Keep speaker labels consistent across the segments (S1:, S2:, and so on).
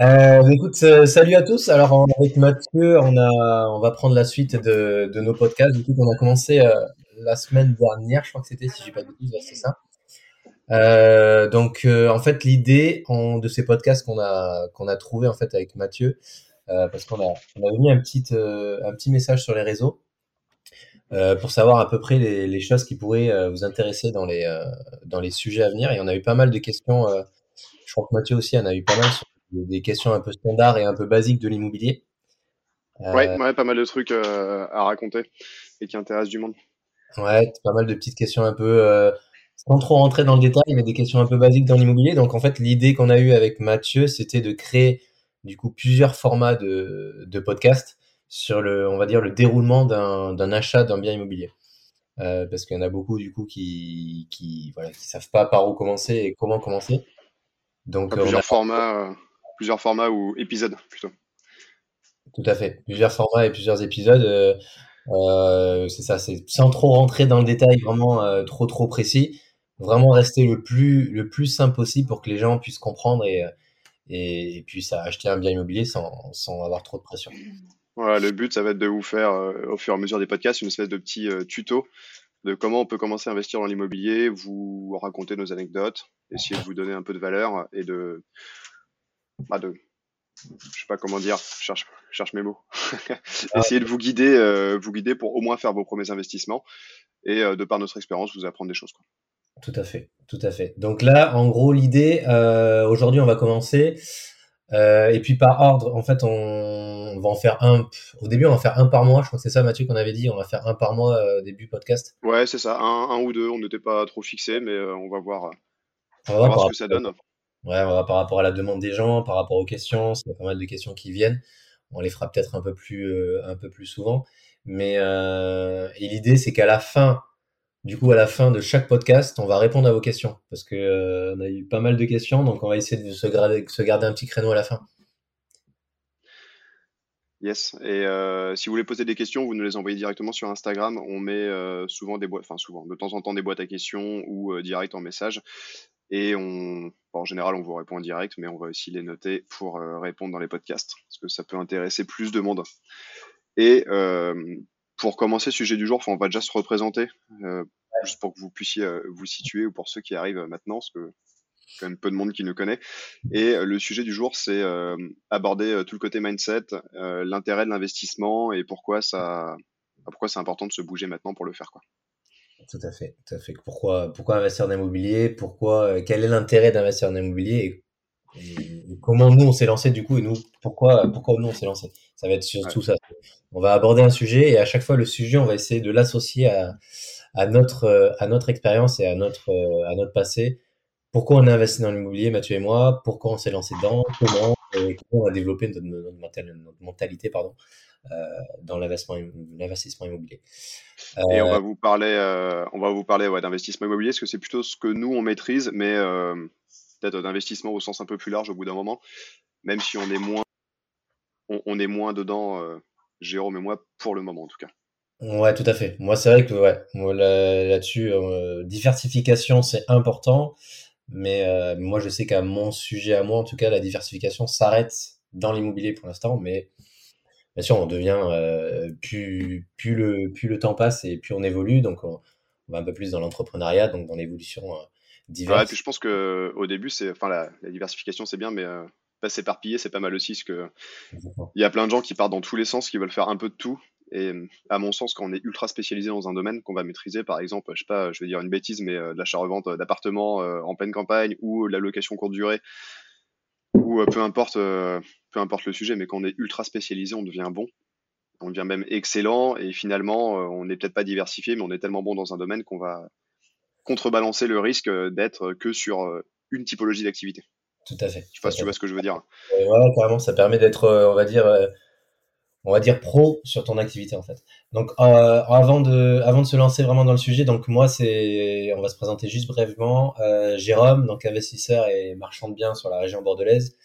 S1: Euh, bah, écoute, euh, salut à tous. Alors avec Mathieu, on a, on va prendre la suite de, de nos podcasts. Du coup, on a commencé euh, la semaine dernière, je crois que c'était, si j'ai pas de bêtises, c'est ça. Euh, donc euh, en fait, l'idée de ces podcasts qu'on a qu'on a trouvé en fait avec Mathieu, parce qu'on a on a mis un petit un petit message sur les réseaux pour savoir à peu près les, les choses qui pourraient vous intéresser dans les dans les sujets à venir. Et on a eu pas mal de questions. je crois que Mathieu aussi en a eu pas mal sur des questions un peu standards et un peu basiques de l'immobilier.
S2: Ouais,
S1: Euh,
S2: ouais, pas mal de trucs euh, à raconter et qui intéressent du monde.
S1: ouais, pas mal de petites questions un peu, euh, sans trop rentrer dans le détail, mais des questions un peu basiques dans l'immobilier. Donc en fait, l'idée qu'on a eue avec Mathieu, c'était de créer du coup plusieurs formats de, de podcasts sur le, on va dire, le déroulement d'un achat d'un bien immobilier. Parce qu'il y en a beaucoup du coup qui, qui, voilà, qui savent pas par où commencer et comment commencer. Donc
S2: Enfin,
S1: on a
S2: plusieurs formats, plusieurs formats ou épisodes plutôt.
S1: tout à fait plusieurs formats et plusieurs épisodes. euh, Euh, c'est ça, c'est sans trop rentrer dans le détail vraiment euh, trop trop précis, vraiment rester le plus le plus simple possible pour que les gens puissent comprendre et et, et puissent acheter un bien immobilier sans sans avoir trop de pression.
S2: Voilà, le but, ça va être de vous faire, euh, au fur et à mesure des podcasts, une espèce de petit tuto de comment on peut commencer à investir dans l'immobilier, vous raconter nos anecdotes, essayer de vous donner un peu de valeur et de, bah de, je sais pas comment dire, je cherche, je cherche mes mots. Essayer de vous guider, euh, vous guider pour au moins faire vos premiers investissements et euh, de par notre expérience, vous apprendre des choses, quoi.
S1: Tout à fait, tout à fait. Donc là, en gros, l'idée, euh, aujourd'hui, on va commencer. Et puis par ordre, en fait, on, on va en faire un. Au début, on va en faire un par mois. Je crois que c'est ça, Mathieu, qu'on avait dit. On va faire un par mois euh, début podcast.
S2: Ouais, c'est ça, un, un ou deux, on n'était pas trop fixé, mais on va voir,
S1: On va
S2: on va
S1: voir
S2: voir ce que ça donne.
S1: Ouais, par rapport à la demande des gens, par rapport aux questions, s'il y a pas mal de questions qui viennent, on les fera peut-être un peu plus, euh, un peu plus souvent. Mais euh, et l'idée, c'est qu'à la fin, du coup, à la fin de chaque podcast, on va répondre à vos questions parce que euh, on a eu pas mal de questions, donc on va essayer de se garder, un petit créneau à la fin.
S2: Yes. Et euh, si vous voulez poser des questions, vous nous les envoyez directement sur Instagram. On met souvent des boîtes, enfin souvent, de temps en temps des boîtes à questions ou direct en message. Et on, en général, on vous répond en direct, mais on va aussi les noter pour euh, répondre dans les podcasts, parce que ça peut intéresser plus de monde. Et euh, pour commencer, sujet du jour, on va déjà se représenter, euh, juste pour que vous puissiez euh, vous situer, ou pour ceux qui arrivent maintenant, parce que quand même peu de monde qui nous connaît. Et euh, le sujet du jour, c'est euh, aborder euh, tout le côté mindset, euh, l'intérêt de l'investissement et pourquoi ça, pourquoi c'est important de se bouger maintenant pour le faire, quoi.
S1: Tout à fait, tout à fait. Pourquoi, pourquoi investir en immobilier? Pourquoi, euh, quel est l'intérêt d'investir en immobilier et, et- et comment nous on s'est lancé du coup et nous pourquoi, pourquoi nous on s'est lancé? Ça va être
S2: Ouais.
S1: surtout ça. On va aborder un sujet et à chaque fois le sujet on va essayer de l'associer à, à notre à notre expérience et à notre à notre passé. Pourquoi on a investi dans l'immobilier, Mathieu et moi? Pourquoi on s'est lancé dedans? Comment, euh, comment on a développé notre, notre, mental- notre mentalité pardon euh, dans l'investissement immobilier.
S2: Et on
S1: Euh,
S2: va vous parler, on va vous parler ouais, d'investissement immobilier, parce que c'est plutôt ce que nous on maîtrise, mais peut-être d'investissement au sens un peu plus large au bout d'un moment, même si on est moins, on, on est moins dedans, Jérôme et moi, pour le moment en tout cas.
S1: Ouais, tout à fait. Moi, c'est vrai que ouais, là, là-dessus, euh, diversification, c'est important, mais euh, moi, je sais qu'à mon sujet à moi, en tout cas, la diversification s'arrête dans l'immobilier pour l'instant, mais bien sûr, on devient euh, plus plus le plus le temps passe et plus on évolue, donc on, on va un peu plus dans l'entrepreneuriat, donc dans l'évolution euh,
S2: Ouais, et puis
S1: diverse.
S2: je pense que au début, c'est, enfin la, la diversification c'est bien, mais euh, pas s'éparpiller, c'est pas mal aussi, parce que il y a plein de gens qui partent dans tous les sens, qui veulent faire un peu de tout. Et euh, à mon sens, quand on est ultra spécialisé dans un domaine qu'on va maîtriser, par exemple, je sais pas, je vais dire une bêtise, mais euh, l'achat-revente d'appartements euh, en pleine campagne ou la location courte durée, ou euh, peu importe, euh, peu importe le sujet, mais quand on est ultra spécialisé, on devient bon, on devient même excellent, et finalement, euh, on n'est peut-être pas diversifié, mais on est tellement bon dans un domaine qu'on va contrebalancer le risque euh, d'être que sur euh, une typologie d'activité.
S1: Tout à fait.
S2: Je sais
S1: Tout
S2: pas
S1: à
S2: si tu vois ce que je veux dire.
S1: Et voilà, carrément, ça permet d'être, euh, on va dire, euh, on va dire pro sur ton activité en fait. Donc euh, avant de avant de se lancer vraiment dans le sujet, donc moi c'est on va se présenter juste brièvement euh, Jérôme, donc investisseur et marchand de biens sur la région bordelaise.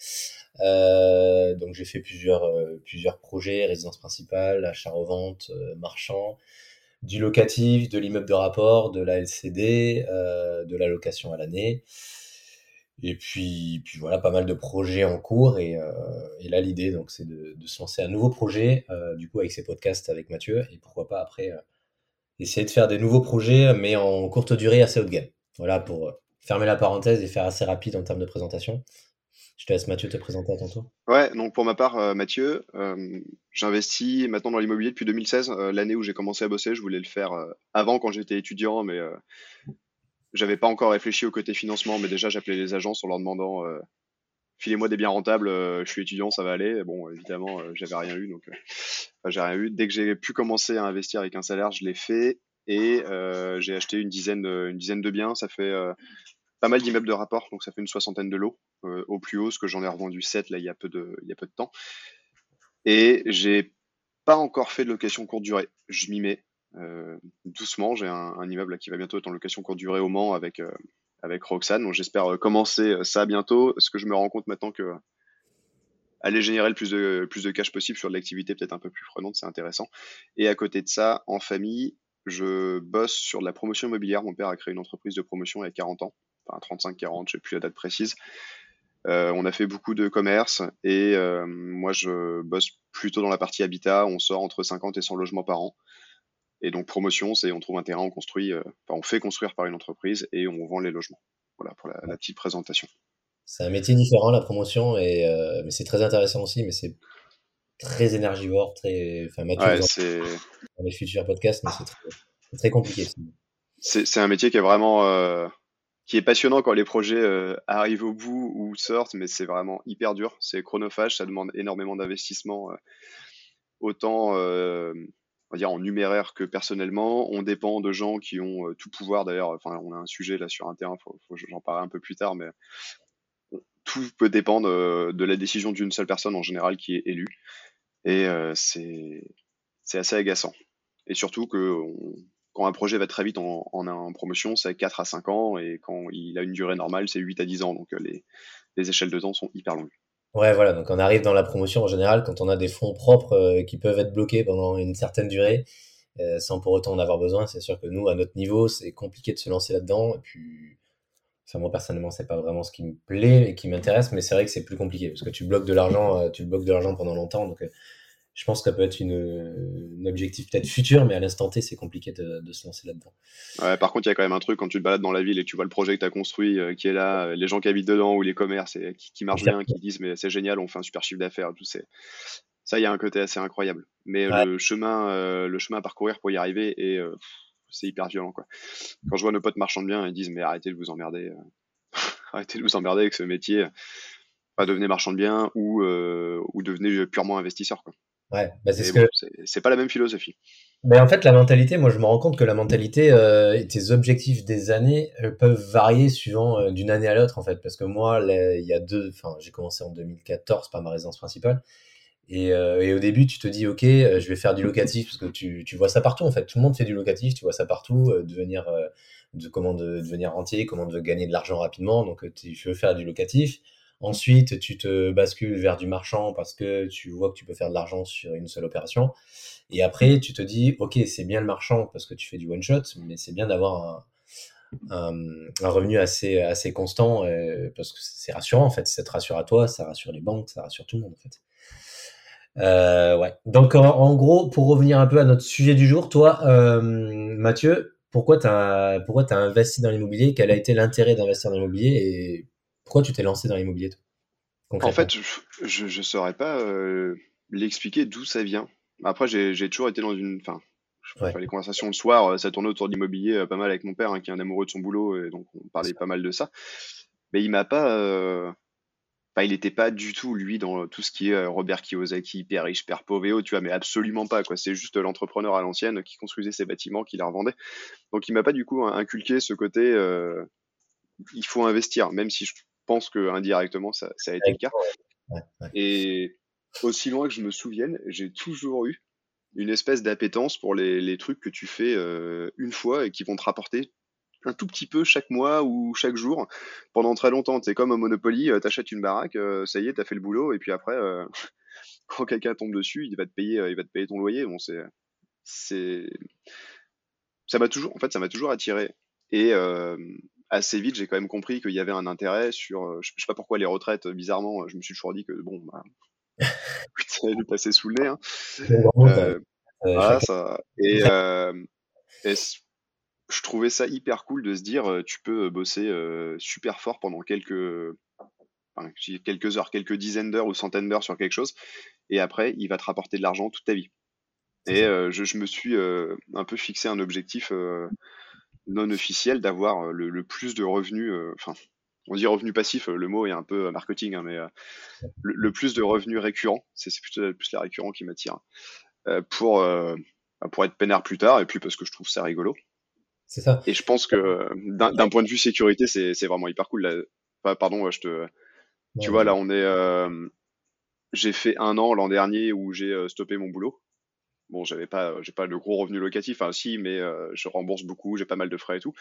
S1: Euh, donc j'ai fait plusieurs euh, plusieurs projets, résidence principale, achat revente, euh, marchand, du locatif, de l'immeuble de rapport, de la LCD, euh, de la location à l'année. Et puis, puis voilà, pas mal de projets en cours. Et, et là, l'idée, donc, c'est de, se lancer un nouveau projet, du coup, avec ces podcasts avec Mathieu. Et pourquoi pas après essayer de faire des nouveaux projets, mais en courte durée, assez haut de gamme. Voilà, pour fermer la parenthèse et faire assez rapide en termes de présentation. Je te laisse Mathieu te présenter à ton tour.
S2: Ouais, donc pour ma part, euh, Mathieu, euh, j'investis maintenant dans l'immobilier depuis 2016, euh, l'année où j'ai commencé à bosser. Je voulais le faire avant quand j'étais étudiant, mais j'avais pas encore réfléchi au côté financement. Mais déjà, j'appelais les agences en leur demandant filez-moi des biens rentables, je suis étudiant, ça va aller. Bon, évidemment, j'avais rien eu, donc j'ai rien eu. Dès que j'ai pu commencer à investir avec un salaire, je l'ai fait et j'ai acheté une dizaine, une dizaine de biens. Ça fait pas mal d'immeubles de rapport, donc ça fait une soixantaine de lots euh, au plus haut, ce que j'en ai revendu 7 là il y a peu de, il y a peu de temps. Et j'ai pas encore fait de location courte durée. Je m'y mets euh, doucement. J'ai un, immeuble qui va bientôt être en location courte durée au Mans avec, euh, Roxane. Donc j'espère commencer ça bientôt. Ce que je me rends compte maintenant que aller générer le plus de, plus cash possible sur de l'activité peut-être un peu plus prenante, c'est intéressant. Et à côté de ça, en famille, je bosse sur de la promotion immobilière. Mon père a créé une entreprise de promotion il y a 40 ans enfin 35-40, je sais plus la date précise. Euh, on a fait beaucoup de commerce et euh, moi je bosse plutôt dans la partie habitat. On sort entre 50 et 100 logements par an. Et donc promotion, c'est on trouve un terrain, on construit, euh, enfin, on fait construire par une entreprise et on vend les logements. Voilà pour la, petite présentation.
S1: C'est un métier différent la promotion et mais c'est très intéressant aussi, mais c'est très énergivore, très. Enfin,
S2: Mathieu, c'est
S1: dans les futurs podcasts, mais c'est très, très, compliqué.
S2: C'est un métier qui est vraiment qui est passionnant quand les projets euh, arrivent au bout ou sortent, mais c'est vraiment hyper dur. C'est chronophage, ça demande énormément d'investissement, euh, autant euh, on va dire en numéraire que personnellement. On dépend de gens qui ont tout pouvoir. D'ailleurs, enfin, on a un sujet là sur un terrain, faut, j'en parlerai un peu plus tard, mais tout peut dépendre de la décision d'une seule personne en général qui est élue, et c'est c'est assez agaçant. Et surtout que quand un projet va très vite en, promotion, c'est 4 à 5 ans, et quand il a une durée normale, c'est 8 à 10 ans. Donc euh, les, les, échelles de temps sont hyper longues.
S1: Ouais, voilà. Donc on arrive dans la promotion en général quand on a des fonds propres euh, qui peuvent être bloqués pendant une certaine durée, euh, sans pour autant en avoir besoin. C'est sûr que nous, à notre niveau, c'est compliqué de se lancer là-dedans. Et puis, enfin, moi personnellement, c'est pas vraiment ce qui me plaît et qui m'intéresse, mais c'est vrai que c'est plus compliqué parce que tu bloques de l'argent, tu bloques de l'argent pendant longtemps. Donc je pense que ça peut être une, un objectif peut-être futur, mais à l'instant T, c'est compliqué de, de, se lancer là-dedans.
S2: Ouais, par contre, il y a quand même un truc quand tu te balades dans la ville et que tu vois le projet que tu as construit euh, qui est là, euh, les gens qui habitent dedans ou les commerces et, qui, qui marchent bien, qui disent mais c'est génial, on fait un super chiffre d'affaires, tout c'est ça, il y a un côté assez incroyable. Mais le chemin, euh, le chemin à parcourir pour y arriver c'est hyper violent quoi. Quand je vois nos potes marchands de biens, ils disent mais arrêtez de vous emmerder, arrêtez de vous emmerder avec ce métier. Pas devenez marchand de biens ou, ou devenez purement investisseur quoi.
S1: Ouais, bah c'est ce que...
S2: pas la même philosophie.
S1: Mais en fait, la mentalité, moi, je me rends compte que la mentalité euh, et tes objectifs des années euh, peuvent varier suivant euh, d'une année à l'autre, en fait. Parce que moi, il y a deux, enfin, j'ai commencé en 2014 par ma résidence principale. Et, et, au début, tu te dis, OK, je vais faire du locatif parce que tu, tu, vois ça partout, en fait. Tout le monde fait du locatif, tu vois ça partout. devenir, de, comment de, devenir rentier, comment de gagner de l'argent rapidement. Donc, tu veux faire du locatif. Ensuite, tu te bascules vers du marchand parce que tu vois que tu peux faire de l'argent sur une seule opération. Et après, tu te dis, OK, c'est bien le marchand parce que tu fais du one shot, mais c'est bien d'avoir un, revenu assez, assez constant euh, parce que c'est rassurant en fait. Ça te rassure à toi, ça rassure les banques, ça rassure tout le monde en fait. Euh, ouais. Donc en, gros, pour revenir un peu à notre sujet du jour, toi, euh, Mathieu, pourquoi tu as, as investi dans l'immobilier? Quel a été l'intérêt d'investir dans l'immobilier? Et pourquoi tu t'es lancé dans l'immobilier
S2: En fait, je ne saurais pas euh, l'expliquer d'où ça vient. Après, j'ai toujours été dans une. Enfin, les conversations le soir, euh, ça tournait autour de l'immobilier euh, pas mal avec mon père, hein, qui est un amoureux de son boulot, et donc on parlait pas mal de ça. Mais il m'a pas. il n'était pas du tout, lui, dans tout ce qui est Robert Kiyosaki, père riche, père pauvre tu vois, mais absolument pas, quoi. C'est juste l'entrepreneur à l'ancienne qui construisait ses bâtiments, qui les revendait. Donc, il m'a pas, du coup, inculqué ce côté, il faut investir, même si je pense que indirectement ça, a été le cas. Et aussi loin que je me souvienne, j'ai toujours eu une espèce d'appétence pour les, trucs que tu fais euh, une fois et qui vont te rapporter un tout petit peu chaque mois ou chaque jour pendant très longtemps. C'est comme au Monopoly, euh, t'achètes une baraque, euh, ça y est, t'as fait le boulot et puis après, quand quelqu'un tombe dessus, il va te payer, il va te payer ton loyer. Bon, c'est, c'est, ça m'a toujours, en fait, ça m'a toujours attiré. Et assez vite, j'ai quand même compris qu'il y avait un intérêt sur, je sais pas pourquoi les retraites, bizarrement, je me suis toujours dit que bon, bah, est passée sous le nez. Hein. voilà, ça. Et, et je trouvais ça hyper cool de se dire, tu peux bosser super fort pendant quelques, quelques heures, quelques dizaines d'heures ou centaines d'heures sur quelque chose, et après, il va te rapporter de l'argent toute ta vie. Et je, me suis un peu fixé un objectif non officiel d'avoir le, plus de revenus, enfin, on dit revenus passifs, le mot est un peu marketing, hein, mais le, plus de revenus récurrents, c'est plutôt plus les récurrents qui m'attirent, pour, pour être peinard plus tard, et puis parce que je trouve ça rigolo.
S1: C'est ça.
S2: Et je pense que d'un point de vue sécurité, c'est vraiment hyper cool. pardon, je te. Tu vois, là, on est. Euh, j'ai fait un an l'an dernier où j'ai euh, stoppé mon boulot. Bon, j'avais pas, j'ai pas de gros revenus locatifs, enfin si, mais euh, je rembourse beaucoup, j'ai pas mal de frais et tout.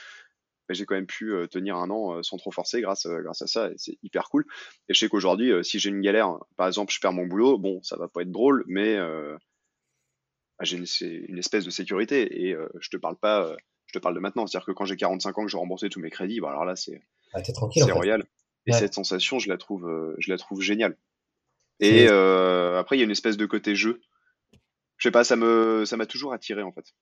S2: Mais j'ai quand même pu tenir un an sans trop forcer grâce, grâce à ça, et c'est hyper cool. Et je sais qu'aujourd'hui, si j'ai une galère, par exemple, je perds mon boulot, bon, ça va pas être drôle, mais bah, j'ai une, une, espèce de sécurité. Et je te parle pas je te parle de maintenant. C'est-à-dire que quand j'ai 45 ans que je rembourser tous mes crédits, bah alors là, c'est
S1: ah,
S2: royal. Et cette sensation, je la trouve, euh, je la trouve géniale. Et euh, après, il y a une espèce de côté jeu. Je sais pas, ça me, ça m'a toujours attiré en fait.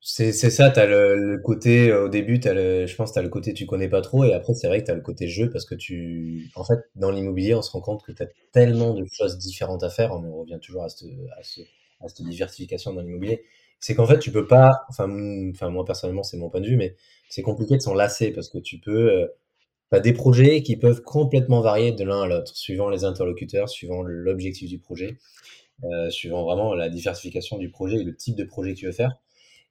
S1: C'est ça, tu as le, côté, euh, au début, as le, je pense tu as le côté tu connais pas trop, et après c'est vrai que tu as le côté jeu, parce que tu... En fait, dans l'immobilier, on se rend compte que tu as tellement de choses différentes à faire, on revient toujours à cette, à cette diversification dans l'immobilier, c'est qu'en fait, tu peux pas, enfin, enfin moi personnellement, c'est mon point de vue, mais c'est compliqué de s'en lasser parce que tu peux, euh, as des projets qui peuvent complètement varier de l'un à l'autre, suivant les interlocuteurs, suivant l'objectif du projet, euh, suivant vraiment la diversification du projet et le type de projet que tu veux faire.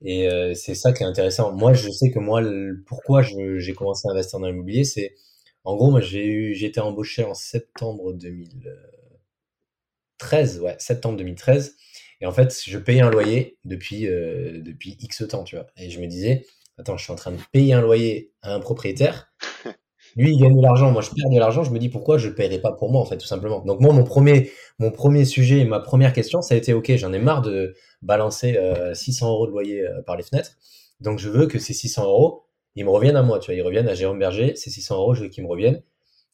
S1: Et euh, c'est ça qui est intéressant. Moi, je sais que moi, pourquoi j'ai commencé à investir dans l'immobilier, c'est, en gros, moi, j'ai été embauché en septembre 2013, ouais, septembre 2013. Et en fait, je payais un loyer depuis, euh, depuis X temps, tu vois. Et je me disais, attends, je suis en train de payer un loyer à un propriétaire. Lui, il gagne de l'argent, moi je perds de l'argent. Je me dis pourquoi je ne paierai pas pour moi, en fait, tout simplement. Donc, moi, mon premier, mon sujet, ma première question, ça a été ok, j'en ai marre de balancer 600 euh, euros de loyer euh, par les fenêtres. Donc, je veux que ces 600 euros, ils me reviennent à moi, tu vois. Ils reviennent à Jérôme Berger, ces 600 euros, je veux qu'ils me reviennent.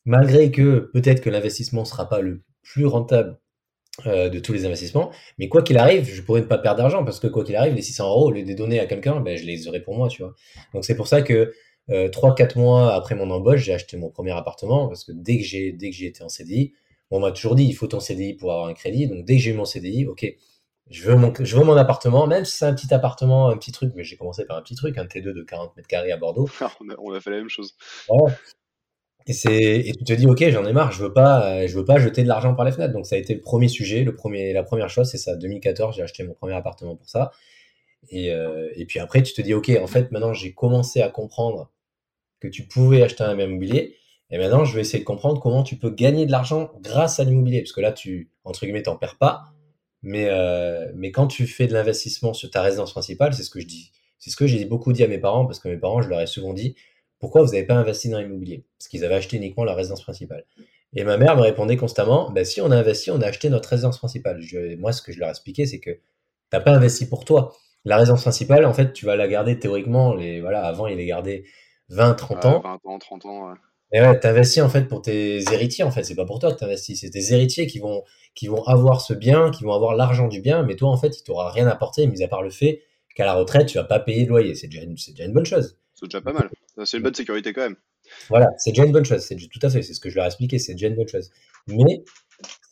S1: Malgré que peut-être que l'investissement ne sera pas le plus rentable euh, de tous les investissements. Mais quoi qu'il arrive, je pourrais ne pas perdre d'argent parce que quoi qu'il arrive, les 600 euros, les donner à quelqu'un, ben, je les aurai pour moi, tu vois. Donc c'est pour ça que euh, 3-4 mois après mon embauche, j'ai acheté mon premier appartement parce que dès que j'ai dès que j'ai été en CDI, on m'a toujours dit il faut ton CDI pour avoir un crédit. Donc dès que j'ai eu mon CDI, ok, je veux mon, je veux mon appartement, même si c'est un petit appartement, un petit truc, mais j'ai commencé par un petit truc, un T2 de 40 mètres carrés à Bordeaux.
S2: on, a, on, a, fait la même chose.
S1: Ouais. Et et tu te dis ok j'en ai marre je veux pas je veux pas jeter de l'argent par les fenêtres donc ça a été le premier sujet le premier la première chose c'est ça 2014 j'ai acheté mon premier appartement pour ça et, euh, et puis après tu te dis ok en fait maintenant j'ai commencé à comprendre que tu pouvais acheter un bien immobilier et maintenant je vais essayer de comprendre comment tu peux gagner de l'argent grâce à l'immobilier parce que là tu entre guillemets t'en perds pas mais euh, mais quand tu fais de l'investissement sur ta résidence principale c'est ce que je dis c'est ce que j'ai beaucoup dit à mes parents parce que mes parents je leur ai souvent dit pourquoi vous n'avez pas investi dans l'immobilier? Parce qu'ils avaient acheté uniquement la résidence principale. Et ma mère me répondait constamment, bah, si on a investi, on a acheté notre résidence principale. moi, ce que je leur expliquais, c'est que tu n'as pas investi pour toi. La résidence principale, en fait, tu vas la garder théoriquement, les, voilà, avant, il est gardé 20, 30 ans.
S2: 20 ans, 30 ans, ouais.
S1: Et ouais, t'investis en fait pour tes héritiers, en fait. C'est pas pour toi que t'investis. C'est tes héritiers qui vont, qui vont avoir ce bien, qui vont avoir l'argent du bien, mais toi, en fait, il t'aura rien apporté, mis à part le fait qu'à la retraite, tu vas pas payer de loyer. C'est déjà, déjà une bonne chose.
S2: C'est déjà pas mal. C'est une bonne sécurité quand même.
S1: Voilà, c'est déjà une bonne chose. C'est tout à fait, c'est ce que je leur ai expliqué, c'est déjà une bonne chose. Mais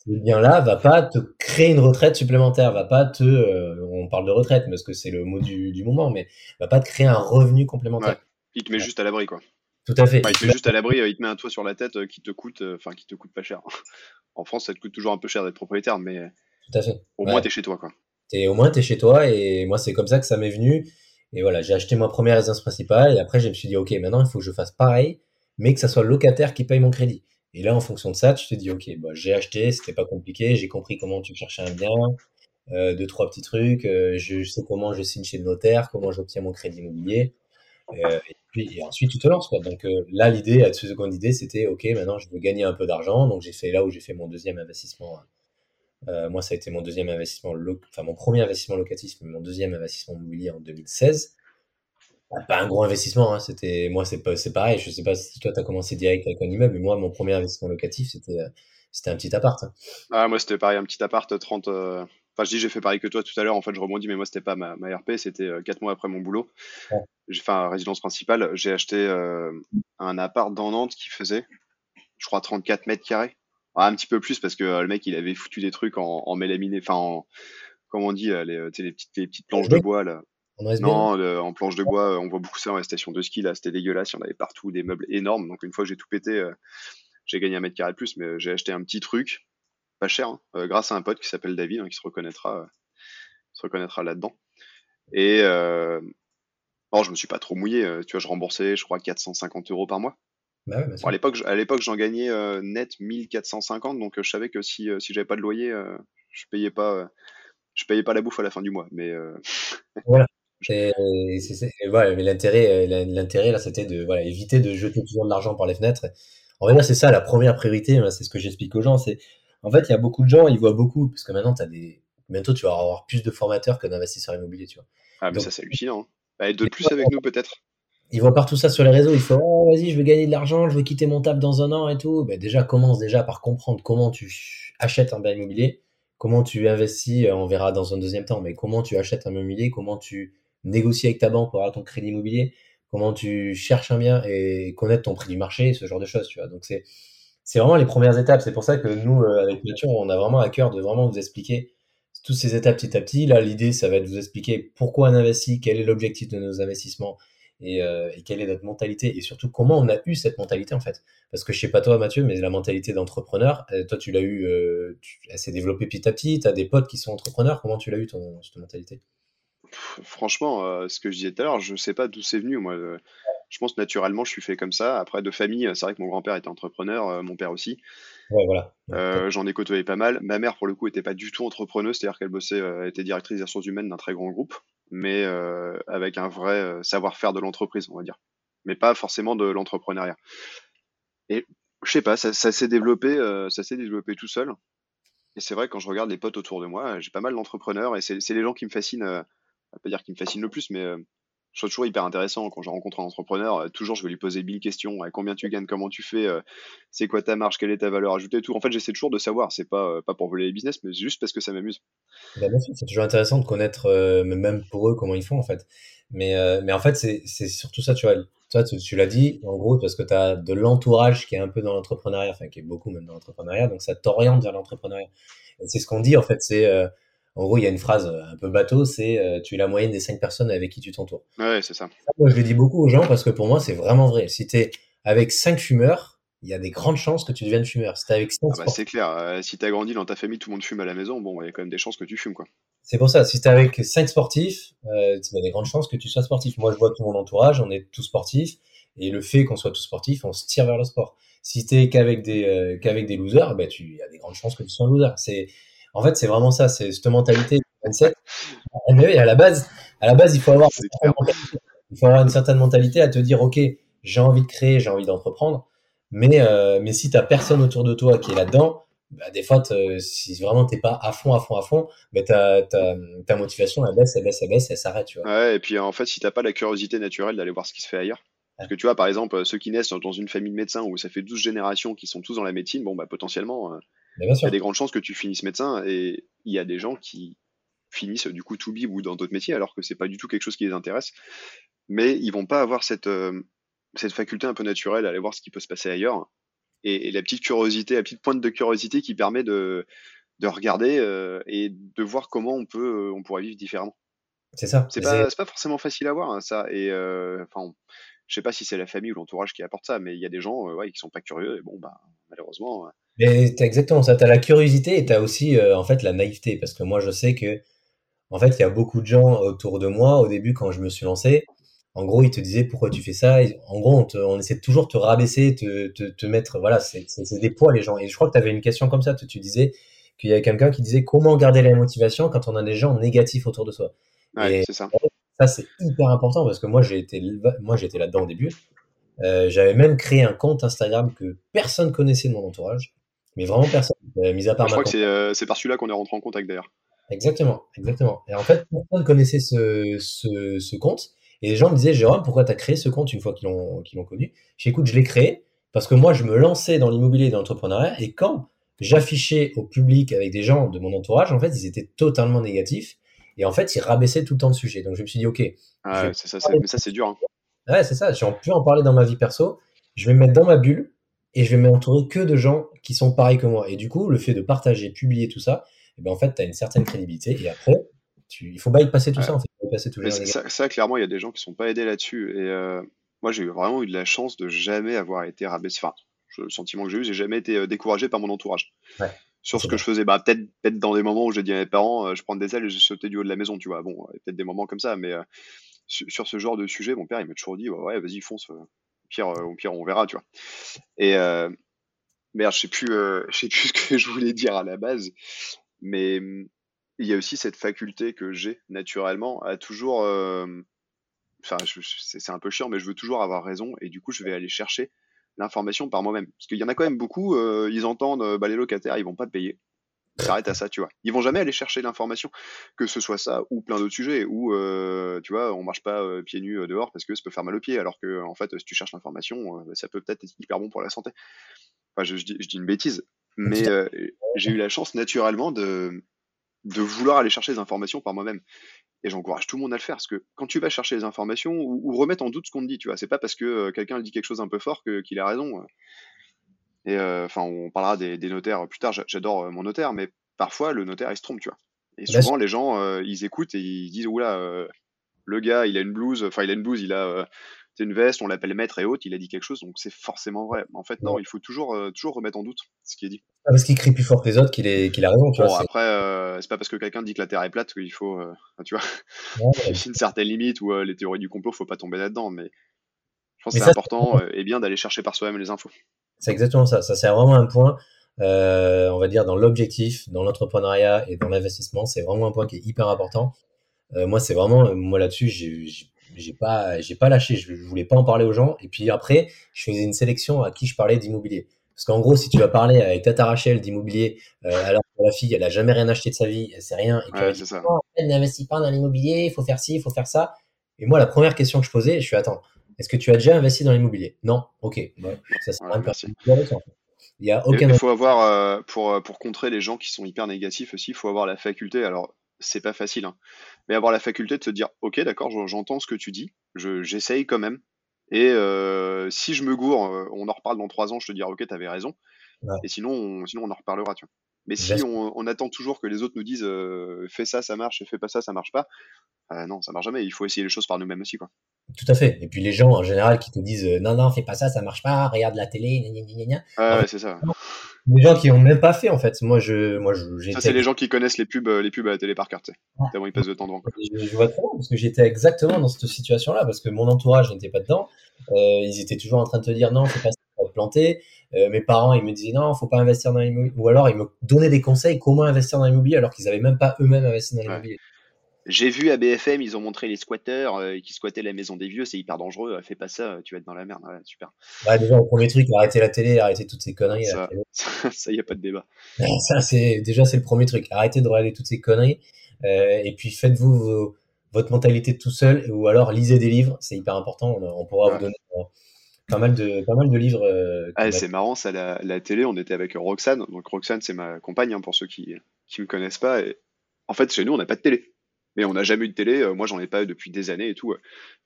S1: ce bien-là va pas te créer une retraite supplémentaire, va pas te, euh, on parle de retraite parce que c'est le mot du, moment, mais va pas te créer un revenu complémentaire.
S2: Il te met juste à l'abri, quoi.
S1: Tout à fait.
S2: il te met juste à l'abri, euh, il te met un toit sur la tête euh, qui te coûte, enfin qui te coûte pas cher. en France, ça te coûte toujours un peu cher d'être propriétaire, mais
S1: tout à fait.
S2: Au moins, tu es chez toi, quoi.
S1: Es, au moins, tu es chez toi, et moi, c'est comme ça que ça m'est venu. Et voilà, j'ai acheté ma première résidence principale et après je me suis dit ok maintenant il faut que je fasse pareil, mais que ça soit le locataire qui paye mon crédit. Et là en fonction de ça, tu te dis ok bah, j'ai acheté, c'était pas compliqué, j'ai compris comment tu cherchais un bien, euh, deux trois petits trucs, euh, je, sais comment je signe chez le notaire, comment j'obtiens mon crédit immobilier. Euh, et puis et ensuite tu te lances quoi. Donc euh, là l'idée, la seconde idée c'était ok maintenant je veux gagner un peu d'argent, donc j'ai fait là où j'ai fait mon deuxième investissement euh, moi, ça a été mon deuxième investissement, enfin mon premier investissement locatif, mais mon deuxième investissement immobilier en 2016. bah, pas un gros investissement, hein, c'était moi c'est pareil, je sais pas si toi tu as commencé direct avec un immeuble, mais moi mon premier investissement locatif c'était euh, c'était un petit appart. Hein.
S2: Ah moi c'était pareil, un petit appart 30 euh, Enfin, je dis j'ai fait pareil que toi tout à l'heure, en fait je rebondis, mais moi c'était pas ma, ma RP, c'était 4 mois après mon boulot. J'ai fait un résidence principale, j'ai acheté un appart dans Nantes qui faisait, je crois, 34 mètres carrés. Ah, un petit peu plus parce que le mec il avait foutu des trucs en, en mélaminé, enfin en, comment on dit, les, les, petites, les petites planches de bois là. Non, en planche de bois, euh, on voit beaucoup ça dans les stations de ski. Là, c'était dégueulasse. Il y en avait partout, des meubles énormes. Donc, une fois que j'ai tout pété, euh, j'ai gagné un mètre carré de plus. Mais j'ai acheté un petit truc, pas cher, hein, euh, grâce à un pote qui s'appelle David, hein, qui se reconnaîtra, se reconnaîtra là-dedans. Et euh, oh, je me suis pas trop mouillé. tu vois, je remboursais, je crois, 450 euros par mois. Bah ouais, à l'époque, à l'époque, j'en gagnais net 1450. Donc, je savais que si si j'avais pas de loyer, je payais pas je payais pas la bouffe à la fin du mois. Mais
S1: voilà. Et, voilà, mais l'intérêt, euh, l'intérêt là, c'était de voilà, éviter de jeter toujours de l'argent par les fenêtres. En vrai, c'est ça la première priorité. C'est ce que j'explique aux gens. C'est en fait, il y a beaucoup de gens, ils voient beaucoup, parce que maintenant, as des, bientôt, tu vas avoir plus de formateurs que d'investisseurs immobiliers, tu vois.
S2: Ah, mais ça, c'est hallucinant. Hein. Bah, de plus avec nous, peut-être.
S1: Ils voient partout ça sur les réseaux. Ils font, oh, vas-y, je veux gagner de l'argent, je veux quitter mon table dans un an et tout. Ben, déjà, commence déjà par comprendre comment tu achètes un bien immobilier, comment tu investis. On verra dans un deuxième temps, mais comment tu achètes un bien immobilier, comment tu négocier avec ta banque pour avoir ton crédit immobilier, comment tu cherches un bien et connaître ton prix du marché, ce genre de choses, tu vois. Donc c'est c'est vraiment les premières étapes. C'est pour ça que nous, euh, avec Mathieu, on a vraiment à cœur de vraiment vous expliquer toutes ces étapes petit à petit. Là, l'idée, ça va être de vous expliquer pourquoi on investit, quel est l'objectif de nos investissements et, euh, quelle est notre mentalité et surtout comment on a eu cette mentalité en fait. Parce que je sais pas toi Mathieu, mais la mentalité d'entrepreneur, euh, toi tu l'as eu, elle s'est développée petit à petit, tu as des potes qui sont entrepreneurs, comment tu l'as eu ton, cette mentalité?
S2: Franchement, ce que je disais tout à l'heure, je sais pas d'où c'est venu. Moi, je pense naturellement, je suis fait comme ça. Après, de famille, c'est vrai que mon grand-père était entrepreneur, euh, mon père aussi.
S1: Ouais, voilà.
S2: J'en ai côtoyé pas mal. Ma mère, pour le coup, était pas du tout entrepreneuse, c'est-à-dire qu'elle bossait, était directrice des ressources humaines d'un très grand groupe, mais avec un vrai savoir-faire de l'entreprise, on va dire, mais pas forcément de l'entrepreneuriat. Et je sais pas, ça, ça s'est développé, ça s'est développé tout seul. Et c'est vrai, quand je regarde les potes autour de moi, j'ai pas mal d'entrepreneurs et c'est les gens qui me fascinent va pas dire qu'il me fascine le plus, mais euh, je trouve toujours hyper intéressant quand je rencontre un entrepreneur. Euh, toujours, je vais lui poser mille questions. combien tu gagnes Comment tu fais euh, C'est quoi ta marge Quelle est ta valeur ajoutée Tout. En fait, j'essaie toujours de savoir. C'est pas pas pour voler les business, mais juste parce que ça m'amuse.
S1: Bah, c'est toujours intéressant de connaître, même pour eux, comment ils font en fait. Mais mais en fait, c'est surtout ça. Tu vois, toi, tu, l'as dit en gros parce que tu as de l'entourage qui est un peu dans l'entrepreneuriat, enfin qui est beaucoup même dans l'entrepreneuriat, donc ça t'oriente vers l'entrepreneuriat. C'est ce qu'on dit en fait. C'est en gros, il y a une phrase euh, un peu bateau, c'est euh, tu es la moyenne des cinq personnes avec qui tu t'entoures.
S2: Ouais, c'est ça.
S1: Moi, je le dis beaucoup aux gens parce que pour moi, c'est vraiment vrai. Si tu es avec cinq fumeurs, il y a des grandes chances que tu deviennes fumeur. Si avec
S2: ah bah, c'est clair. Euh, si tu as grandi dans ta famille, tout le monde fume à la maison, bon, il y a quand même des chances que tu fumes, quoi.
S1: C'est pour ça. Si tu es avec cinq sportifs, il y a des grandes chances que tu sois sportif. Moi, je vois tout mon entourage, on est tous sportifs. Et le fait qu'on soit tous sportifs, on se tire vers le sport. Si tu qu'avec des, qu'avec des losers, bah, tu, il y a des grandes chances que tu sois un loser. C'est, en fait, c'est vraiment ça, c'est cette mentalité 27. Mais à la base, à la base, il faut avoir, il faut avoir une certaine mentalité à te dire, ok, j'ai envie de créer, j'ai envie d'entreprendre, mais euh, mais si t'as personne autour de toi qui est là-dedans, bah, des fois, si vraiment t'es pas à fond, à fond, à fond, bah, ta, ta, ta motivation elle baisse, elle baisse, elle baisse, elle s'arrête, tu vois.
S2: Ouais, et puis en fait, si t'as pas la curiosité naturelle d'aller voir ce qui se fait ailleurs, parce que tu vois, par exemple, ceux qui naissent dans une famille de médecins où ça fait 12 générations qui sont tous dans la médecine, bon, bah, potentiellement, euh, il y a des grandes chances que tu finisses médecin et il y a des gens qui finissent du coup tout bib ou dans d'autres métiers alors que c'est pas du tout quelque chose qui les intéresse. Mais ils vont pas avoir cette, euh, cette faculté un peu naturelle à aller voir ce qui peut se passer ailleurs. Et, la petite curiosité, la petite pointe de curiosité qui permet de, de regarder euh, et de voir comment on peut, on pourrait vivre différemment.
S1: C'est ça.
S2: C'est pas, pas forcément facile à voir hein, ça. Et enfin, je sais pas si c'est la famille ou l'entourage qui apporte ça, mais il y a des gens ouais, qui sont pas curieux et bon bah malheureusement
S1: mais t'as exactement ça. T'as la curiosité et t'as aussi euh, en fait la naïveté parce que moi je sais que en fait il y a beaucoup de gens autour de moi au début quand je me suis lancé. En gros, ils te disaient pourquoi tu fais ça? en gros, on, on, essaie de toujours te rabaisser, te, te, te mettre. Voilà, c'est des poids les gens. Et je crois que tu avais une question comme ça. Tu, tu disais qu'il y avait quelqu'un qui disait comment garder la motivation quand on a des gens négatifs autour de soi.
S2: Ouais, c'est ça.
S1: Ça c'est hyper important parce que moi j'étais là-dedans au début. Euh, j'avais même créé un compte Instagram que personne connaissait de mon entourage mais vraiment personne, euh, mis à part
S2: Je crois que euh, c'est par celui-là qu'on est rentré en contact d'ailleurs.
S1: Exactement, exactement. Et en fait, personne connaissait ce, ce, ce compte. Et les gens me disaient, Jérôme, pourquoi tu as créé ce compte une fois qu'ils l'ont l'ont connu? J'écoute, je l'ai créé parce que moi, je me lançais dans l'immobilier et dans l'entrepreneuriat. Et quand j'affichais au public avec des gens de mon entourage, en fait, ils étaient totalement négatifs. Et en fait, ils rabaissaient tout le temps le sujet. Donc, je me suis dit, OK.
S2: Ah, ça, mais ça, c'est dur. Hein.
S1: Ouais, c'est ça. J'ai pu en parler dans ma vie perso. Je vais me mettre dans ma bulle et je vais m'entourer que de gens qui sont pareils que moi. Et du coup, le fait de partager, publier tout ça, eh ben, en fait, tu as une certaine crédibilité. Et après, tu... il faut bypasser tout ça. En fait.
S2: passer tout ça, ça, clairement, il y a des gens qui sont pas aidés là-dessus. Et euh, moi, j'ai vraiment eu de la chance de jamais avoir été rabaissé. Enfin, le sentiment que j'ai eu, j'ai jamais été euh, découragé par mon entourage. Ouais sur ce que je faisais. Bah, peut-être, dans des moments où j'ai dit à mes parents, euh, je prends des ailes et je sautais du haut de la maison, tu vois. Bon, peut-être des moments comme ça, mais sur, ce genre de sujet, mon père, il m'a toujours dit, ouais, vas-y, fonce. Pire, au pire, on verra, tu vois. Et merde, je sais plus, je sais plus ce que je voulais dire à la base, mais mmh, il y a aussi cette faculté que j'ai naturellement à toujours, enfin, c'est un peu chiant, mais je veux toujours avoir raison et du coup, je vais aller chercher l'information par moi-même. Parce qu'il y en a quand même beaucoup, euh, ils entendent euh, bah, les locataires, ils vont pas payer. S'arrête à ça, tu vois. Ils vont jamais aller chercher l'information, que ce soit ça ou plein d'autres sujets, ou euh, tu vois, on marche pas pieds nus dehors parce que ça peut faire mal aux pieds, alors que en fait, si tu cherches l'information, ça peut peut-être être hyper bon pour la santé. Enfin, je, dis, je dis, une bêtise, mais j'ai eu la chance naturellement de, de vouloir aller chercher des informations par moi-même. Et j'encourage tout le monde à le faire, parce que quand tu vas chercher les informations ou, remettre en doute ce qu'on te dit, tu vois, c'est pas parce que euh, quelqu'un dit quelque chose un peu fort qu'il a raison. Euh. Et euh, enfin, on parlera des, notaires plus tard. J'adore mon notaire, mais parfois le notaire il se trompe, tu vois. Et souvent les gens ils écoutent et ils disent oula, le gars il a une blouse, enfin il a une blouse, il a c'est une veste, on l'appelle maître et haute, il a dit quelque chose, donc c'est forcément vrai. En fait, non, il faut toujours, euh, toujours remettre en doute ce qui est dit.
S1: Ah, parce qu'il crie plus fort que les autres qu'il a raison. Tu
S2: bon, après, euh, c'est pas parce que quelqu'un dit que la Terre est plate qu'il faut, euh, tu vois, il y a une certaine limite où les théories du complot, faut pas tomber là-dedans, mais je pense que c'est important et bien d'aller chercher par soi-même les infos.
S1: C'est exactement ça. Ça, c'est vraiment un point. on va dire dans l'objectif, dans l'entrepreneuriat et dans l'investissement, c'est vraiment un point qui est hyper important. moi, c'est vraiment, moi là-dessus, j'ai pas, j'ai pas lâché. Je, voulais pas en parler aux gens. Et puis après, je faisais une sélection à qui je parlais d'immobilier. Parce qu'en gros, si tu vas parler avec Tata Rachel d'immobilier, euh, alors que la fille, elle a jamais rien acheté de sa vie, elle sait rien, et
S2: ouais,
S1: n'investit pas dans l'immobilier, il faut faire ci, il faut faire ça. Et moi, la première question que je posais, je suis attends, est-ce que tu as déjà investi dans l'immobilier? Non, ok. ça c'est
S2: Il y a aucun. Il faut avoir euh, pour euh, pour contrer les gens qui sont hyper négatifs aussi, il faut avoir la faculté. Alors c'est pas facile, hein. mais avoir la faculté de se dire, ok, d'accord, j'entends ce que tu dis, j'essaye quand même, et euh, si je me gourre, on en reparle dans trois ans, je te dirai, ok, t'avais raison, et sinon on, sinon on en reparlera, tu vois. Mais si on, attend toujours que les autres nous disent, euh, fais ça, ça marche, et fais pas ça, ça marche pas, non, ça marche jamais. Il faut essayer les choses par nous-mêmes aussi, quoi.
S1: Tout à fait. Et puis les gens en général qui te disent non non fais pas ça ça marche pas regarde la télé gna, gna, gna,
S2: ah, ouais, c'est ça.
S1: Les gens qui ont même pas fait en fait. Moi je moi je
S2: Ça c'est les gens qui connaissent les pubs les pubs à la télé par carte. Tellement ils passent de temps devant.
S1: Je, vois trop parce que j'étais exactement dans cette situation là parce que mon entourage n'était pas dedans. Euh, ils étaient toujours en train de te dire non fais pas ça va te planter. Euh, mes parents ils me disaient non faut pas investir dans l'immobilier ou alors ils me donnaient des conseils comment investir dans l'immobilier alors qu'ils avaient même pas eux-mêmes investi dans l'immobilier.
S2: J'ai vu à BFM, ils ont montré les squatteurs euh, qui squattaient la maison des vieux, c'est hyper dangereux, fais pas ça, tu vas être dans la merde. Ouais, super.
S1: Ouais, déjà, le premier truc, arrêtez la télé, arrêtez toutes ces conneries.
S2: Ça, ça, y a pas de débat.
S1: ça, c'est déjà, c'est le premier truc. Arrêtez de regarder toutes ces conneries. Euh, et puis, faites-vous votre mentalité tout seul, ou alors lisez des livres, c'est hyper important. On, pourra vous donner pas mal de, pas mal de livres.
S2: ah, c'est marrant, ça, la, la, télé, on était avec Roxane. Donc, Roxane, c'est ma compagne, hein, pour ceux qui, qui me connaissent pas. Et en fait, chez nous, on n'a pas de télé mais on n'a jamais eu de télé. Euh, moi, j'en ai pas eu depuis des années et tout.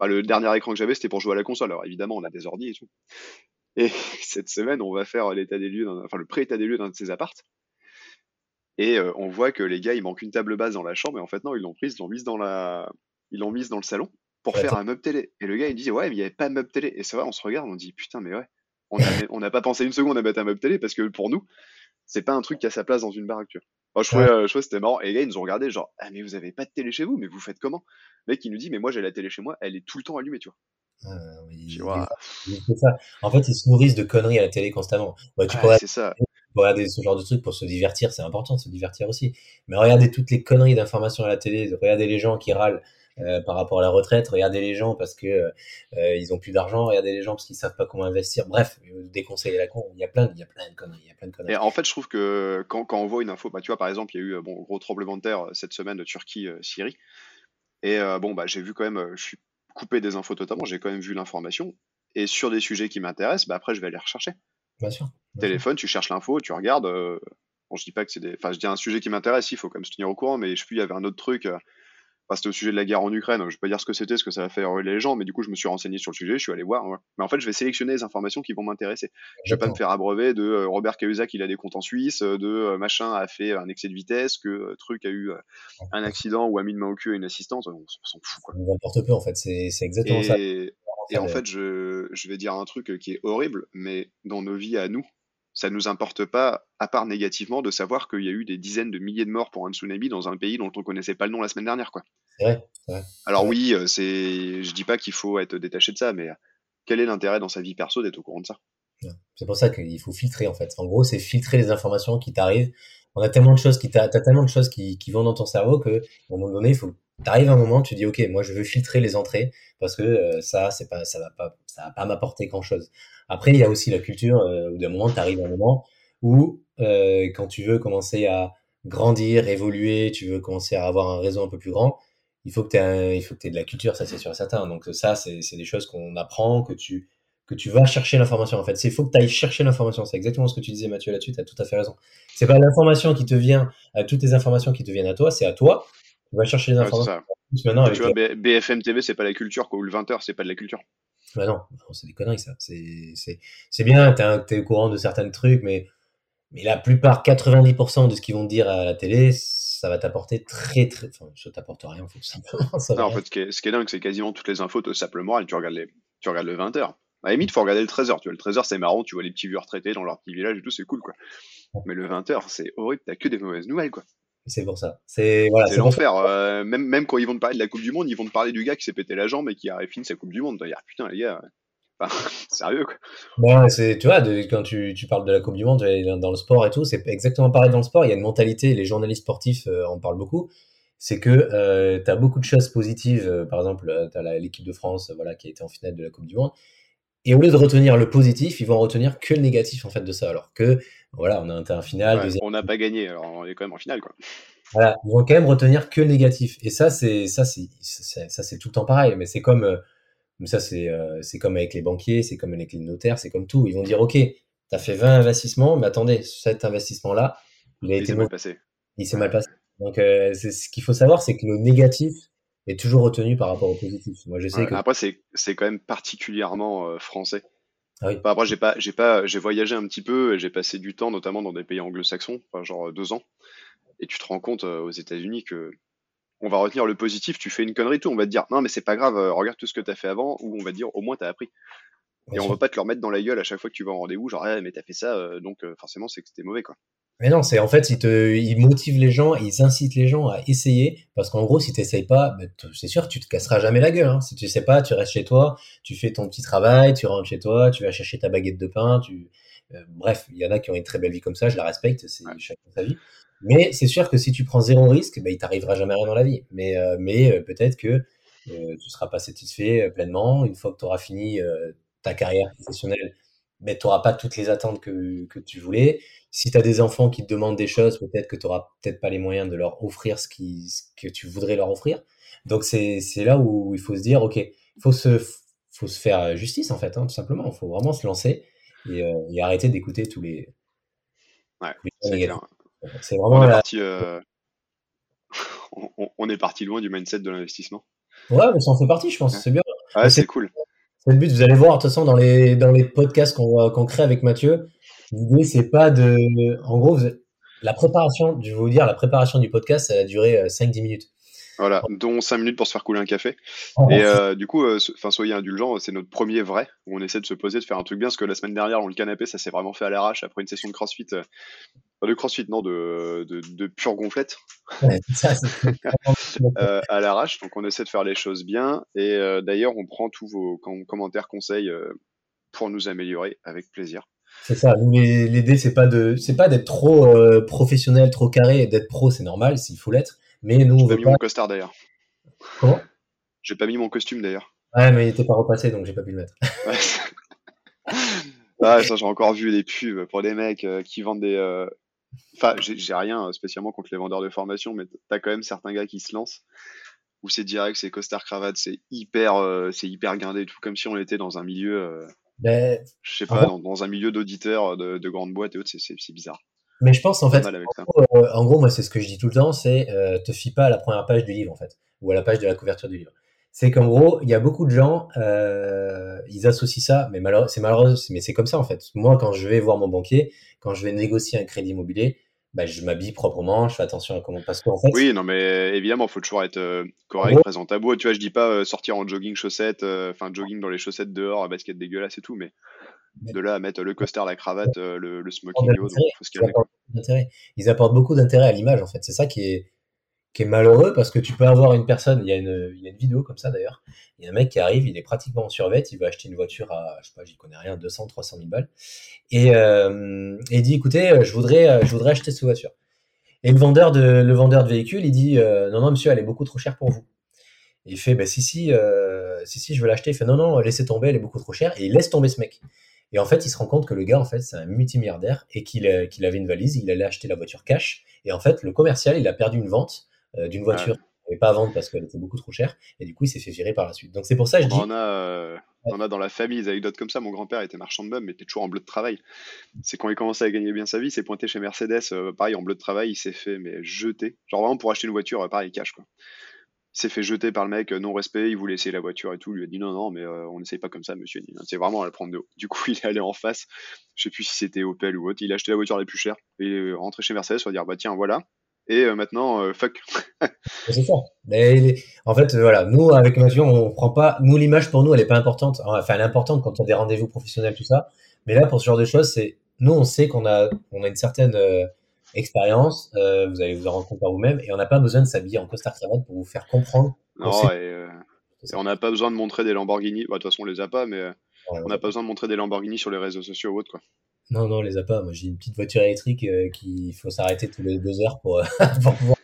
S2: le dernier écran que j'avais, c'était pour jouer à la console. Alors évidemment, on a des ordi et tout. Et cette semaine, on va faire l'état des lieux, enfin le pré-état des lieux d'un de ces appartes. Et euh, on voit que les gars, il manque une table basse dans la chambre, et en fait non, ils l'ont prise, ils l'ont mise dans la, ils l'ont mise dans le salon pour faire un meuble télé. Et le gars, il dit ouais, mais il n'y avait pas de meuble télé. Et c'est vrai, on se regarde, on dit putain, mais ouais, on n'a pas pensé une seconde à mettre un meuble télé parce que pour nous, c'est pas un truc qui a sa place dans une baraque. je trouvais, euh, je c'était marrant. Et les gars, ils nous ont regardé, genre, ah, mais vous avez pas de télé chez vous, mais vous faites comment? Le mec, il nous dit, mais moi, j'ai la télé chez moi, elle est tout le temps allumée, tu vois.
S1: Ah, oui, ça. En fait, ils se nourrissent de conneries à la télé constamment.
S2: tu pourrais c'est ça.
S1: regarder ce genre de trucs pour se divertir, c'est important de se divertir aussi. Mais regardez toutes les conneries d'informations à la télé, regardez les gens qui râlent euh, par rapport à la retraite. Regardez les gens parce que euh, ils ont plus d'argent. Regardez les gens parce qu'ils savent pas comment investir. Bref, des conseils à la con. Il y a plein, il y a plein de conneries. Il y a plein de conneries.
S2: Et en fait, je trouve que quand, quand on voit une info, bah, tu vois, par exemple, il y a eu bon gros tremblement de terre euh, cette semaine de Turquie, Syrie. Et bon, bah, j'ai vu quand même, je suis
S3: couper des infos totalement, j'ai quand même vu l'information. Et sur des sujets qui m'intéressent, bah après, je vais aller rechercher.
S1: Bien sûr.
S3: Téléphone, tu cherches l'info, tu regardes. Euh, bon, je dis pas que c'est des. Enfin, je dis un sujet qui m'intéresse, il faut quand même se tenir au courant, mais je sais plus, il y avait un autre truc. Euh, c'était au sujet de la guerre en Ukraine. Je vais pas dire ce que c'était, ce que ça va faire les gens, mais du coup, je me suis renseigné sur le sujet, je suis allé voir. Mais en fait, je vais sélectionner les informations qui vont m'intéresser. Je vais pas me faire abreuver de euh, Robert Cahuzac, il a des comptes en Suisse, de euh, machin a fait un excès de vitesse, que euh, truc a eu un accident ou a mis une main au cul à une assistante. On s'en fout, quoi.
S1: N'importe peu, en fait. C'est exactement ça.
S3: Et en fait, je, je vais dire un truc qui est horrible, mais dans nos vies à nous, ça ne nous importe pas, à part négativement, de savoir qu'il y a eu des dizaines de milliers de morts pour un tsunami dans un pays dont on connaissait pas le nom la semaine dernière, quoi.
S1: C'est vrai,
S3: Alors oui, euh, c'est, je dis pas qu'il faut être détaché de ça, mais quel est l'intérêt dans sa vie perso d'être au courant de ça?
S1: C'est pour ça qu'il faut filtrer en fait. En gros, c'est filtrer les informations qui t'arrivent. On a tellement de choses qui t'as tellement de choses qui, qui vont dans ton cerveau que à un moment donné, il faut t'arrives un moment, tu dis ok, moi je veux filtrer les entrées parce que euh, ça, c'est pas, ça va pas, ça va pas m'apporter grand chose. Après, il y a aussi la culture euh, où d'un moment, t'arrives à un moment où euh, quand tu veux commencer à grandir, évoluer, tu veux commencer à avoir un réseau un peu plus grand, il faut que tu aies, de la culture, ça c'est sûr et certain. Donc ça, c'est des choses qu'on apprend, que tu que tu vas chercher l'information en fait. C'est faut que tu ailles chercher l'information. C'est exactement ce que tu disais Mathieu là-dessus, tu as tout à fait raison. C'est pas l'information qui te vient, à toutes les informations qui te viennent à toi, c'est à toi on va chercher des informations.
S3: maintenant, tu vois, BFM TV, c'est pas la culture, quoi, ou le 20h, c'est pas de la culture.
S1: Bah non, c'est des conneries, ça. C'est bien, t'es es au courant de certains trucs, mais, mais la plupart, 90% de ce qu'ils vont te dire à la télé, ça va t'apporter très, très. Enfin, ça t'apporte rien, tout simplement. Ça
S3: non, en fait, ce qui est, ce qui est dingue, c'est quasiment toutes les infos te simplement, tu regardes, les, tu regardes le 20h. À la limite, faut regarder le 13h. Tu vois, le 13h, c'est marrant, tu vois les petits vieux retraités dans leur petit village et tout, c'est cool, quoi. Mais le 20h, c'est horrible, t'as que des mauvaises nouvelles, quoi.
S1: C'est pour ça. C'est voilà,
S3: c'est l'enfer. Euh, même, même quand ils vont te parler de la Coupe du Monde, ils vont te parler du gars qui s'est pété la jambe et qui a fini sa Coupe du Monde. Dire, putain, les gars, enfin, sérieux quoi.
S1: Ouais, c'est, tu vois, quand tu, tu, parles de la Coupe du Monde dans le sport et tout, c'est exactement pareil dans le sport. Il y a une mentalité, les journalistes sportifs euh, en parlent beaucoup. C'est que euh, tu as beaucoup de choses positives. Euh, par exemple, tu as l'équipe de France voilà, qui a été en finale de la Coupe du Monde. Et au lieu de retenir le positif, ils vont retenir que le négatif en fait de ça. Alors que voilà, on a un final.
S3: On n'a pas gagné, alors on est quand même en finale quoi.
S1: Voilà, ils vont quand même retenir que le négatif. Et ça, c'est ça, c'est ça, c'est tout le temps pareil. Mais c'est comme, euh, ça, c'est euh, c'est comme avec les banquiers, c'est comme avec les notaires, c'est comme tout. Ils vont dire, ok, tu as fait 20 investissements, mais attendez, cet investissement-là,
S3: il a été mal passé.
S1: Il s'est mal passé. Donc, euh, ce qu'il faut savoir, c'est que le négatif, est toujours retenu par rapport au positif. Moi, je sais que...
S3: Après, c'est quand même particulièrement euh, français.
S1: Ah oui.
S3: après, j'ai pas, j'ai pas, j'ai voyagé un petit peu et j'ai passé du temps, notamment dans des pays anglo-saxons, genre euh, deux ans. Et tu te rends compte euh, aux États-Unis que on va retenir le positif. Tu fais une connerie, tout, on va te dire non, mais c'est pas grave, regarde tout ce que tu as fait avant, ou on va te dire au moins tu as appris. et on va pas te le remettre dans la gueule à chaque fois que tu vas en rendez-vous, genre, eh, mais t'as fait ça, donc forcément, c'est que c'était mauvais, quoi.
S1: Mais non, c'est en fait, ils, te, ils motivent les gens, ils incitent les gens à essayer, parce qu'en gros, si tu n'essayes pas, bah, c'est sûr, tu te casseras jamais la gueule. Hein. Si tu sais pas, tu restes chez toi, tu fais ton petit travail, tu rentres chez toi, tu vas chercher ta baguette de pain, tu... Euh, bref, il y en a qui ont une très belle vie comme ça, je la respecte, c'est chacun sa vie. Mais c'est sûr que si tu prends zéro risque, bah, il t'arrivera jamais rien dans la vie. Mais, euh, mais euh, peut-être que tu seras pas satisfait pleinement une fois que tu auras fini ta carrière professionnelle mais tu n'auras pas toutes les attentes que, que tu voulais. Si tu as des enfants qui te demandent des choses, peut-être que tu n'auras peut-être pas les moyens de leur offrir ce, qui, ce que tu voudrais leur offrir. Donc c'est là où il faut se dire, OK, il faut se, faut se faire justice en fait, hein, tout simplement. Il faut vraiment se lancer et, euh, et arrêter d'écouter tous les...
S3: Ouais, c'est
S1: vraiment... On
S3: est, parti, euh... on, on, est parti loin du mindset de l'investissement.
S1: Ouais, mais ça en fait partie, je pense. C'est bien.
S3: Ouais, c'est cool.
S1: C'est le but. Vous allez voir, de toute façon, dans les, dans les podcasts qu'on qu'on crée avec Mathieu, l'idée, c'est pas de. En gros, la préparation, je vais vous dire, la préparation du podcast, ça a duré 5-10 euh, minutes.
S3: Voilà, dont 5 minutes pour se faire couler un café. Ah, et euh, du coup, euh, soyez indulgents, c'est notre premier vrai où on essaie de se poser, de faire un truc bien, parce que la semaine dernière, dans le canapé, ça s'est vraiment fait à l'arrache après une session de crossfit. Euh, de crossfit, non, de, de, de pure gonflette. euh, à l'arrache, donc on essaie de faire les choses bien. Et euh, d'ailleurs, on prend tous vos commentaires, conseils pour nous améliorer avec plaisir.
S1: C'est ça. L'idée, c'est pas de, c'est pas d'être trop professionnel, trop carré. D'être pro, c'est normal, s'il faut l'être. Mais nous,
S3: on veut mis mon costard d'ailleurs.
S1: Comment?
S3: J'ai pas mis mon costume d'ailleurs.
S1: Ouais, mais il était pas repassé, donc j'ai pas pu le mettre.
S3: ah, ça, j'ai encore vu des pubs pour des mecs euh, qui vendent des. Euh, enfin, j'ai rien spécialement contre les vendeurs de formation, mais t'as quand même certains gars qui se lancent. où c'est direct, c'est costard cravate, c'est hyper, euh, c'est hyper guindé, tout comme si on était dans un milieu, euh,
S1: Ben,
S3: je sais pas, dans, dans un milieu d'auditeurs de, de grandes boîtes et autres, c'est- bizarre.
S1: mais je pense en fait,
S3: avec ça.
S1: euh, en gros, moi, c'est ce que je dis tout le temps, c'est euh, te fie pas à la première page du livre, en fait, ou à la page de la couverture du livre. C'est qu'en gros, il y a beaucoup de gens, euh, ils associent ça, mais c'est malheureux, mais c'est comme ça en fait. Moi, quand je vais voir mon banquier, quand je vais négocier un crédit immobilier, bah, je m'habille proprement, je fais attention à comment, parce qu'en fait,
S3: Oui, non, mais évidemment, faut toujours être euh, correct,
S1: Ouais.
S3: présentable. Tu vois, je dis pas euh, sortir en jogging chaussettes, enfin jogging dans les chaussettes dehors, basket dégueulasse et tout, mais de là à mettre le costard, la cravate, le, smoking et autres, faut se
S1: Ils. Ils apportent beaucoup d'intérêt à l'image, en fait. C'est ça qui est, qui est malheureux parce que tu peux avoir une personne, il y a une, vidéo comme ça d'ailleurs. Il y a un mec qui arrive, il est pratiquement en survêt, il veut acheter une voiture à, je sais pas, j'y connais rien, 200, 300 000 balles. Et, euh, et il dit, écoutez, euh, je voudrais, euh, je voudrais acheter cette voiture. Et le vendeur de, le véhicule, il dit, non, non, monsieur, elle est beaucoup trop chère pour vous. Et il fait, bah, si, si, si, si, je veux l'acheter. Il fait, non, non, laissez tomber, elle est beaucoup trop chère. Et il laisse tomber ce mec. Et en fait, il se rend compte que le gars, en fait, c'est un multimilliardaire et qu'il avait une valise, il allait acheter la voiture cash. Et en fait, le commercial, il a perdu une vente d'une voiture qu'il n'avait pas à vendre parce qu'elle était beaucoup trop chère. Et du coup, il s'est fait virer par la suite. Donc c'est pour ça que je dis,
S3: On en a, euh, on en a dans la famille des anecdotes comme ça. Mon grand-père était marchand de meubles, mais était toujours en bleu de travail. C'est quand il commençait à gagner bien sa vie, il s'est pointé chez Mercedes, euh, pareil en bleu de travail, il s'est fait mais jeter. Genre vraiment pour acheter une voiture, euh, pareil cash quoi. S'est fait jeter par le mec, euh, non respect, il voulait essayer la voiture et tout. Il lui a dit non, non, mais euh, on n'essaye pas comme ça, monsieur. C'est vraiment à la prendre de haut. Du coup, il est allé en face. Je sais plus si c'était Opel ou autre. Il a acheté la voiture la plus chère. Et il est rentré chez Mercedes pour dire bah tiens, voilà. Et euh, maintenant, euh, fuck.
S1: c'est ça. Mais en fait, euh, voilà, nous, avec Mathieu, on prend pas, nous, l'image pour nous, elle est pas importante. Enfin, elle est importante quand on a des rendez-vous professionnels, tout ça. Mais là, pour ce genre de choses, c'est, nous, on sait qu'on a, on a une certaine euh, expérience. euh, vous allez vous en rendre compte par vous-même. Et on n'a pas besoin de s'habiller en costard cravate pour vous faire comprendre.
S3: Non, et, euh, et on n'a pas besoin de montrer des Lamborghini. Bah, de toute façon, on les a pas, mais
S1: Ouais,
S3: on n'a pas besoin de montrer des Lamborghini sur les réseaux sociaux ou autre quoi.
S1: Non, non, on les a pas. Moi, j'ai une petite voiture électrique euh, qu'il faut s'arrêter tous les deux heures pour, euh, pour pouvoir.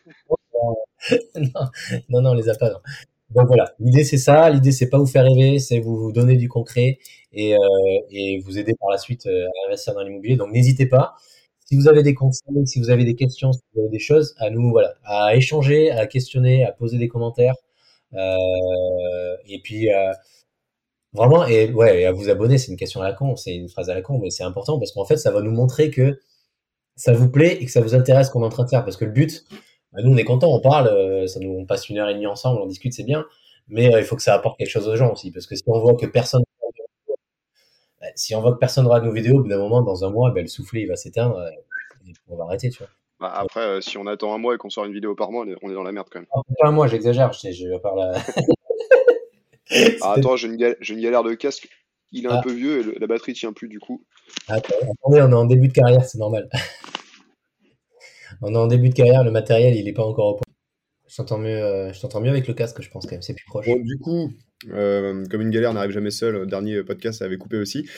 S1: non, non, on les a pas. non. Donc voilà, l'idée c'est ça. L'idée c'est pas vous faire rêver, c'est vous, vous donner du concret et, euh, et vous aider par la suite euh, à investir dans l'immobilier. Donc n'hésitez pas. Si vous avez des conseils, si vous avez des questions, si vous avez des choses, à nous, voilà, à échanger, à questionner, à poser des commentaires. Euh, et puis, euh, Vraiment, et ouais, et à vous abonner, c'est une question à la con, c'est une phrase à la con, mais c'est important parce qu'en fait, ça va nous montrer que ça vous plaît et que ça vous intéresse ce qu'on est en train de faire. Parce que le but, bah, nous, on est content, on parle, euh, ça nous, on passe une heure et demie ensemble, on discute, c'est bien, mais euh, il faut que ça apporte quelque chose aux gens aussi. Parce que si on voit que personne, bah, si on voit que personne regarde nos vidéos, au bout d'un moment, dans un mois, bah, le soufflet, il va s'éteindre, euh, et on va arrêter, tu vois.
S3: Bah, après, euh, si on attend un mois et qu'on sort une vidéo par mois, on est, on est dans la merde quand même.
S1: Alors, pas moi, j'exagère, je, je parle à...
S3: Ah, attends, j'ai une, gal- j'ai une galère de casque. Il est un
S1: Ah.
S3: peu vieux et le- la batterie tient plus du coup.
S1: Attends, attendez, on est en début de carrière, c'est normal. on est en début de carrière, le matériel, il est pas encore au point. Je t'entends mieux, euh, je t'entends mieux avec le casque, je pense quand même, c'est plus proche.
S2: Bon, du coup, euh, comme une galère n'arrive jamais seule, le dernier podcast ça avait coupé aussi.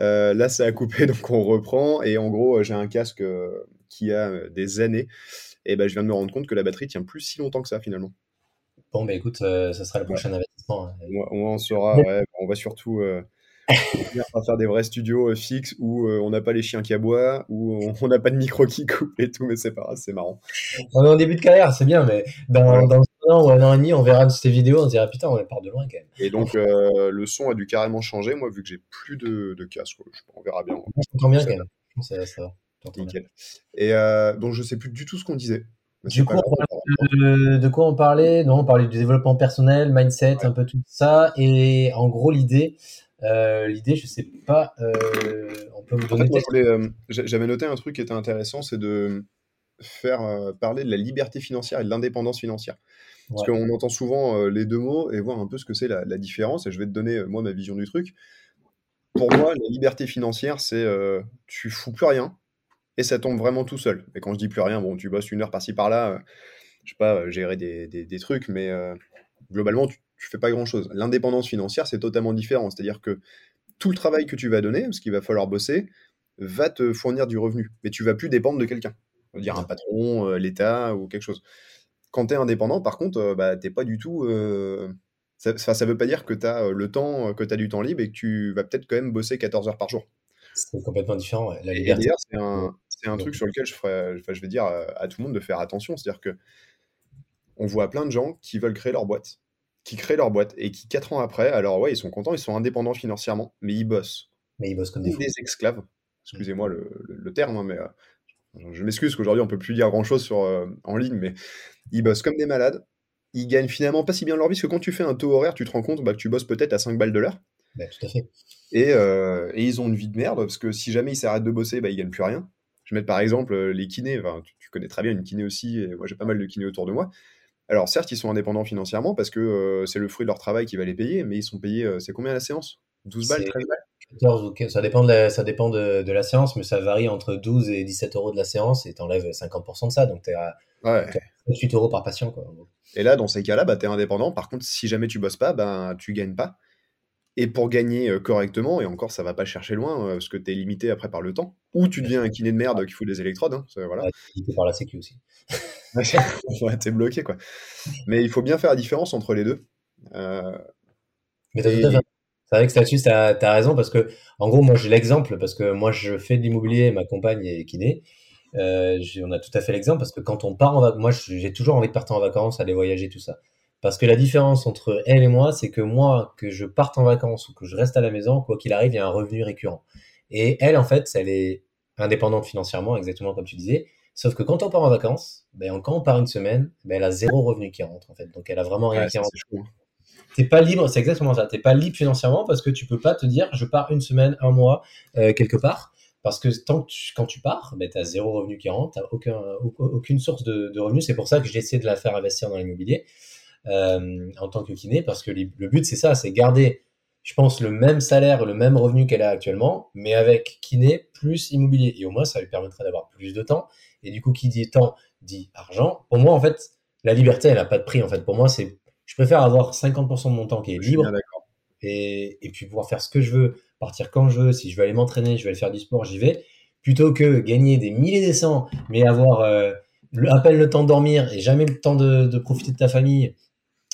S2: Euh, là, ça a coupé, donc on reprend. Et en gros, j'ai un casque euh, qui a des années. Et ben, je viens de me rendre compte que la batterie tient plus si longtemps que ça finalement.
S1: Bon, bah écoute, euh, ça sera le prochain investissement. hein.
S2: On, on saura, ouais, on va surtout euh, faire des vrais studios euh, fixes où euh, on n'a pas les chiens qui aboient, où on n'a pas de micro qui coupe et tout, mais c'est pas grave, c'est marrant.
S1: On est en début de carrière, c'est bien, mais dans, un an ou un an et demi, on verra ces vidéos, on se dira putain, on part de loin quand même.
S2: Et donc, le son a dû carrément changer, moi, vu que j'ai plus de, de casque. quoi. On verra bien.
S1: Moi, je t'entends bien quand même. Ça, ça va. bien.
S2: Nickel. Et donc, je sais plus du tout ce qu'on disait. Mais
S1: Du coup, on. Parlait de, quoi on parlait? Non, on parlait du développement personnel, mindset,
S2: Ouais.
S1: un peu tout ça. Et en gros, l'idée, euh, l'idée, je sais pas, euh, on peut vous
S2: En
S1: donner
S2: fait, euh, j'a- j'avais noté un truc qui était intéressant, c'est de faire euh, parler de la liberté financière et de l'indépendance financière. Parce
S1: Ouais.
S2: qu'on entend souvent euh, les deux mots et voir un peu ce que c'est la, la différence. Et je vais te donner, euh, moi, ma vision du truc. Pour moi, la liberté financière, c'est euh, tu fous plus rien et ça tombe vraiment tout seul. Et quand je dis plus rien, bon, tu bosses une heure par-ci par-là, euh, je sais pas, euh, gérer des, des- des trucs, mais euh, globalement, tu, tu fais pas grand-chose. L'indépendance financière, c'est totalement différent. C'est-à-dire que tout le travail que tu vas donner, parce qu'il va falloir bosser, va te fournir du revenu. Mais tu vas plus dépendre de quelqu'un. Dire un patron, euh, l'État ou quelque chose. Quand tu es indépendant, par contre, euh, bah, t'es pas du tout. euh, Ça, ça, veut pas dire que tu as le temps, que tu as du temps libre et que tu vas peut-être quand même bosser 14 heures par jour.
S1: C'est complètement différent. ouais. La liberté.
S2: c'est un, un truc sur lequel je, ferais, je vais dire à, à tout le monde de faire attention. C'est-à-dire que on voit plein de gens qui veulent créer leur boîte, qui créent leur boîte et qui, quatre ans après, alors ouais, ils sont contents, ils sont indépendants financièrement, mais ils bossent.
S1: Mais ils bossent comme des,
S2: des esclaves. Excusez-moi le, terme, hein, mais euh, je m'excuse qu'aujourd'hui on peut plus dire grand chose sur, euh, en ligne, mais ils bossent comme des malades. Ils gagnent finalement pas si bien leur vie, parce que quand tu fais un taux horaire, tu te rends compte bah, que tu bosses peut-être à 5 balles de l'heure.
S1: Bah, tout à fait.
S2: Euh, et, ils ont une vie de merde, parce que si jamais ils s'arrêtent de bosser, bah, ils gagnent plus rien. Je vais mettre par exemple les kinés, tu, tu, connais très bien une kiné aussi, et moi j'ai pas mal de kinés autour de moi. Alors certes, ils sont indépendants financièrement parce que euh, c'est le fruit de leur travail qui va les payer, mais ils sont payés, euh, c'est combien la séance? 12 balles, 13 balles?
S1: 14, ça dépend, de la, ça dépend de, la séance, mais ça varie entre 12 et 17 euros de la séance et t'enlèves 50% de ça, donc t'es à,
S2: ouais.
S1: 8 euros par patient. Quoi.
S2: Et là, dans ces cas-là, bah, tu es indépendant. Par contre, si jamais tu bosses pas, ben, tu gagnes pas. Et pour gagner euh, correctement, et encore, ça va pas chercher loin, parce que tu es limité après par le temps, ou tu deviens un kiné de merde qui fout des électrodes. Hein, voilà.
S1: limité par la sécu aussi.
S2: ouais, t'es bloqué, quoi. Mais il faut bien faire la différence entre les deux. Euh,
S1: Mais C'est vrai que là-dessus, tu as, raison, parce que, en gros, moi, j'ai l'exemple, parce que moi, je fais de l'immobilier, ma compagne est kiné. Euh, on a tout à fait l'exemple, parce que quand on part en vacances, moi, j'ai toujours envie de partir en vacances, aller voyager, tout ça. Parce que la différence entre elle et moi, c'est que moi, que je parte en vacances ou que je reste à la maison, quoi qu'il arrive, il y a un revenu récurrent. Et elle, en fait, elle est indépendante financièrement, exactement comme tu disais. Sauf que quand on part en vacances, ben, quand on part une semaine, ben, elle a zéro revenu qui rentre, en fait. Donc, elle a vraiment rien qui rentre. T'es pas libre, c'est exactement ça. T'es pas libre financièrement parce que tu peux pas te dire, je pars une semaine, un mois, euh, quelque part. Parce que tant que quand tu pars, ben, tu as zéro revenu qui rentre, tu aucun, aucune source de, de revenus. C'est pour ça que j'ai essayé de la faire investir dans l'immobilier euh, en tant que kiné, parce que le but, c'est ça, c'est garder, je pense, le même salaire, le même revenu qu'elle a actuellement, mais avec kiné plus immobilier. Et au moins, ça lui permettrait d'avoir plus de temps et du coup, qui dit temps dit argent. Pour moi, en fait, la liberté, elle n'a pas de prix. En fait, pour moi, c'est, je préfère avoir 50% de mon temps qui est libre et, et puis pouvoir faire ce que je veux, partir quand je veux. Si je veux aller m'entraîner, je vais aller faire du sport, j'y vais. Plutôt que gagner des milliers des cents, mais avoir euh, à peine le temps de dormir et jamais le temps de, de profiter de ta famille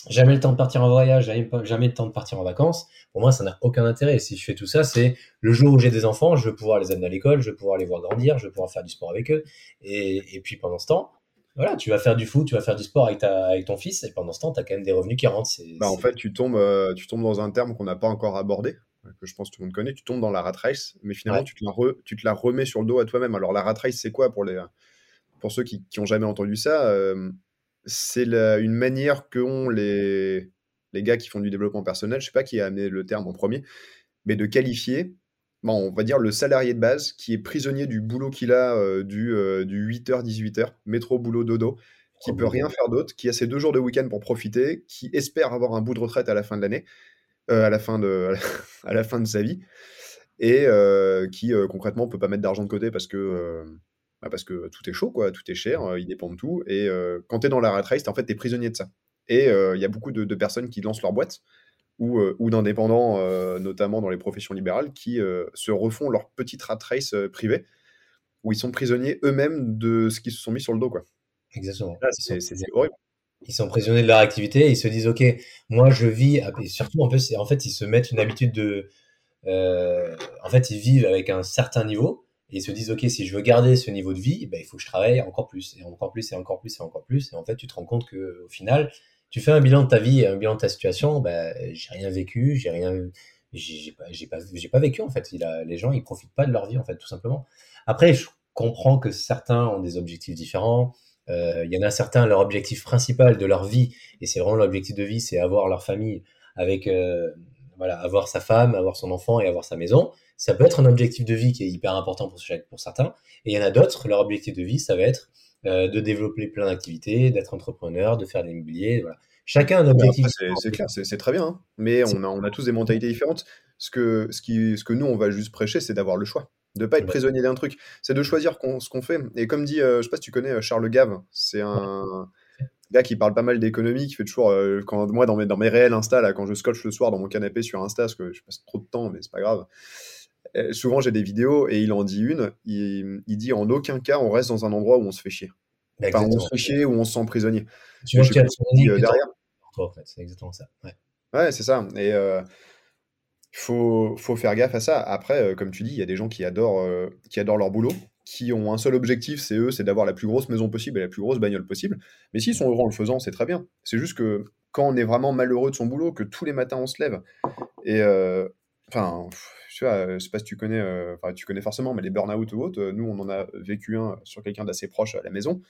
S1: jamais le temps de partir en voyage, jamais, jamais le temps de partir en vacances. Pour moi, ça n'a aucun intérêt. Si je fais tout ça, c'est le jour où j'ai des enfants, je vais pouvoir les amener à l'école, je vais pouvoir les voir grandir, je vais pouvoir faire du sport avec eux. Et, et puis pendant ce temps, voilà, tu vas faire du foot, tu vas faire du sport avec, ta, avec ton fils, et pendant ce temps, tu as quand même des revenus qui rentrent.
S2: Bah, en fait, tu tombes, euh, tu tombes dans un terme qu'on n'a pas encore abordé, que je pense que tout le monde connaît, tu tombes dans la rat race, mais finalement, tu, te la tu te la remets sur le dos à toi-même. Alors, la rat race, c'est quoi pour, les, pour ceux qui n'ont jamais entendu ça euh, c'est une manière qu'ont les, les gars qui font du développement personnel, je sais pas qui a amené le terme en premier, mais de qualifier, bon, on va dire le salarié de base qui est prisonnier du boulot qu'il a euh, du, euh, du 8h, 18h, métro, boulot, dodo, qui peut rien faire d'autre, qui a ses deux jours de week-end pour profiter, qui espère avoir un bout de retraite à la fin de l'année, euh, à, la fin de, à la fin de sa vie, et qui concrètement peut pas mettre d'argent de côté parce que bah, parce que tout est chaud, quoi, tout est cher, euh, il dépend de tout. Et euh, quand tu es dans la rat race, en fait, tu es prisonnier de ça. Et euh, il y a beaucoup de, personnes qui lancent leur boîte ou, ou d'indépendants, notamment dans les professions libérales, qui se refont leur petite rat race privée où ils sont prisonniers eux-mêmes de ce qu'ils se sont mis sur le dos. Quoi.
S1: Exactement.
S2: c'est horrible.
S1: Ils sont prisonniers de leur activité et ils se disent Ok, moi je vis. Et surtout, en, fait, en fait, ils se mettent une habitude de. en fait, ils vivent avec un certain niveau et ils se disent ok si je veux garder ce niveau de vie ben, il faut que je travaille encore plus et encore plus et encore plus et encore plus. Et en fait tu te rends compte que au final tu fais un bilan de ta vie un bilan de ta situation ben j'ai rien vécu j'ai rien j'ai pas j'ai pas j'ai pas vécu en fait. Il a, les gens ils profitent pas de leur vie en fait tout simplement. Après je comprends que certains ont des objectifs différents. Euh, il y en a certains leur objectif principal de leur vie et c'est vraiment l'objectif de vie c'est avoir leur famille avec euh, voilà avoir sa femme avoir son enfant et avoir sa maison ça peut être un objectif de vie qui est hyper important pour, pour certains. Et il y en a d'autres, leur objectif de vie, ça va être euh, de développer plein d'activités, d'être entrepreneur, de faire de l'immobilier. Voilà. Chacun a un objectif.
S2: c'est clair, c'est très bien. Hein. Mais on a, on a tous des mentalités différentes. Ce que, ce, qui, ce que nous, on va juste prêcher, c'est d'avoir le choix. De ne pas être prisonnier d'un truc. C'est de choisir ce qu'on fait. Et comme dit, euh, je ne sais pas si tu connais euh, Charles Gave, c'est un gars qui parle pas mal d'économie, qui fait toujours, quand, moi, dans mes, dans mes réels Insta, là, quand je scotche le soir dans mon canapé sur Insta, parce que je passe trop de temps, mais c'est pas grave, euh, souvent j'ai des vidéos et il en dit une, il, dit en aucun cas on reste dans un endroit où on se fait chier. Enfin, on se fait chier ou on se sent prisonnier.
S1: Tu vois qu'il y a derrière. C'est exactement ça.
S2: Ouais, c'est ça. Et il euh, faut, faut, faire gaffe à ça. Après, euh, comme tu dis, il y a des gens qui adorent, qui adorent leur boulot, qui ont un seul objectif, c'est eux, c'est d'avoir la plus grosse maison possible et la plus grosse bagnole possible. Mais s'ils sont heureux en le faisant, c'est très bien. C'est juste que quand on est vraiment malheureux de son boulot, que tous les matins on se lève, et euh, enfin, je sais pas si tu connais, euh, tu connais forcément, mais les burn-out ou autres, nous on en a vécu un sur quelqu'un d'assez proche à la maison.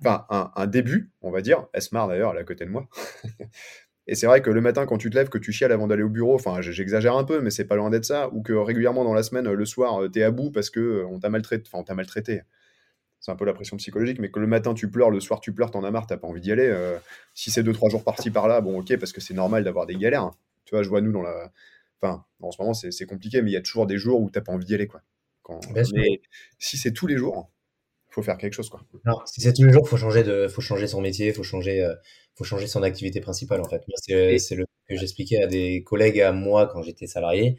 S2: Enfin, un, début, on va dire. Esmar d'ailleurs, elle est à côté de moi. Et c'est vrai que le matin, quand tu te lèves, que tu chiales avant d'aller au bureau, enfin, j'exagère un peu, mais c'est pas loin d'être ça, ou que régulièrement dans la semaine, le soir, t'es à bout parce que on t'a maltraité, enfin, on t'a maltraité. C'est un peu la pression psychologique, mais que le matin tu pleures, le soir tu pleures, t'en as marre, t'as pas envie d'y aller. Euh, si c'est deux trois jours par-ci par-là, bon, ok, parce que c'est normal d'avoir des galères. Hein. Tu vois, je vois nous dans la, enfin, en ce moment c'est compliqué, mais il y a toujours des jours où t'as pas envie d'y aller, quoi. Quand... Mais si c'est tous les jours, faut faire quelque chose, quoi.
S1: Non, si c'est tous les jours, faut changer de, faut changer son métier, faut changer, euh, faut changer son activité principale en fait. C'est le que j'expliquais à des collègues à moi quand j'étais salarié.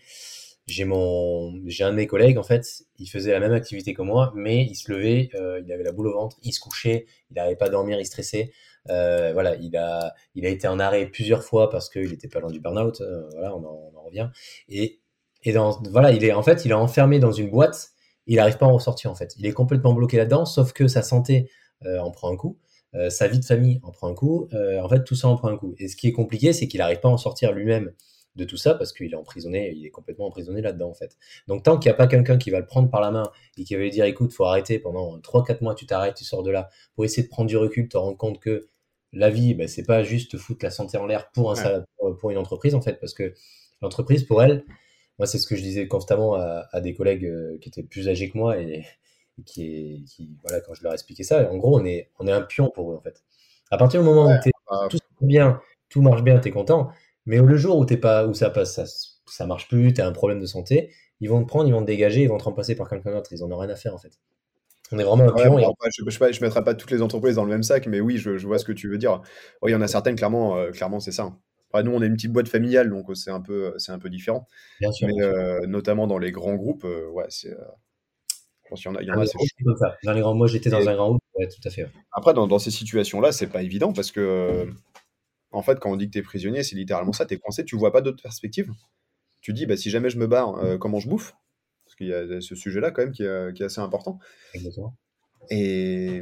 S1: J'ai mon, j'ai un de mes collègues en fait, il faisait la même activité que moi, mais il se levait, euh, il avait la boule au ventre, il se couchait, il n'arrivait pas à dormir, il stressait. Euh, voilà, il a, il a été en arrêt plusieurs fois parce qu'il était pas loin du burn-out. Euh, voilà, on en, revient. Et, et dans, voilà, il est en fait, il est enfermé dans une boîte. Il n'arrive pas à en ressortir en fait. Il est complètement bloqué là-dedans, sauf que sa santé en prend un coup. Sa vie de famille en prend un coup, en fait tout ça en prend un coup. Et ce qui est compliqué, c'est qu'il n'arrive pas à en sortir lui-même de tout ça parce qu'il est emprisonné, il est complètement emprisonné là-dedans en fait. Donc tant qu'il n'y a pas quelqu'un qui va le prendre par la main et qui va lui dire écoute, faut arrêter pendant 3-4 mois, tu t'arrêtes, tu sors de là, pour essayer de prendre du recul, te rendre compte que la vie, ben, c'est pas juste foutre la santé en l'air pour, un, pour une entreprise en fait, parce que l'entreprise pour elle, moi c'est ce que je disais constamment à, à des collègues euh, qui étaient plus âgés que moi et qui est, qui, voilà, quand je leur expliquais ça, en gros, on est, on est un pion pour eux, en fait. À partir du moment où bah, tout bien, tout marche bien, tu es content, mais le jour où, es pas, où ça passe, ça, ça marche plus, tu as un problème de santé, ils vont te prendre, ils vont te dégager, ils vont te remplacer par quelqu'un d'autre, ils en ont rien à faire, en fait. On est vraiment un pion.
S2: je ne mettrai pas toutes les entreprises dans le même sac, mais oui, je, je vois ce que tu veux dire. Il y en a certaines, clairement, euh, clairement c'est ça. nous, on est une petite boîte familiale, donc c'est un peu, c'est un peu différent. Bien sûr, mais euh, notamment dans les grands groupes, euh, ouais, c'est
S1: y en a, Dans les grands, moi, j'étais dans un grand groupe, tout à fait.
S2: Après, dans, ces situations-là, c'est pas évident parce que, euh, en fait, quand on dit que tu es prisonnier, c'est littéralement ça. Tu es coincé, tu vois pas d'autres perspectives. Tu dis, bah, si jamais je me barre, euh, comment je bouffe? Parce qu'il y a ce sujet-là, quand même, qui est, qui est assez important. Exactement. Et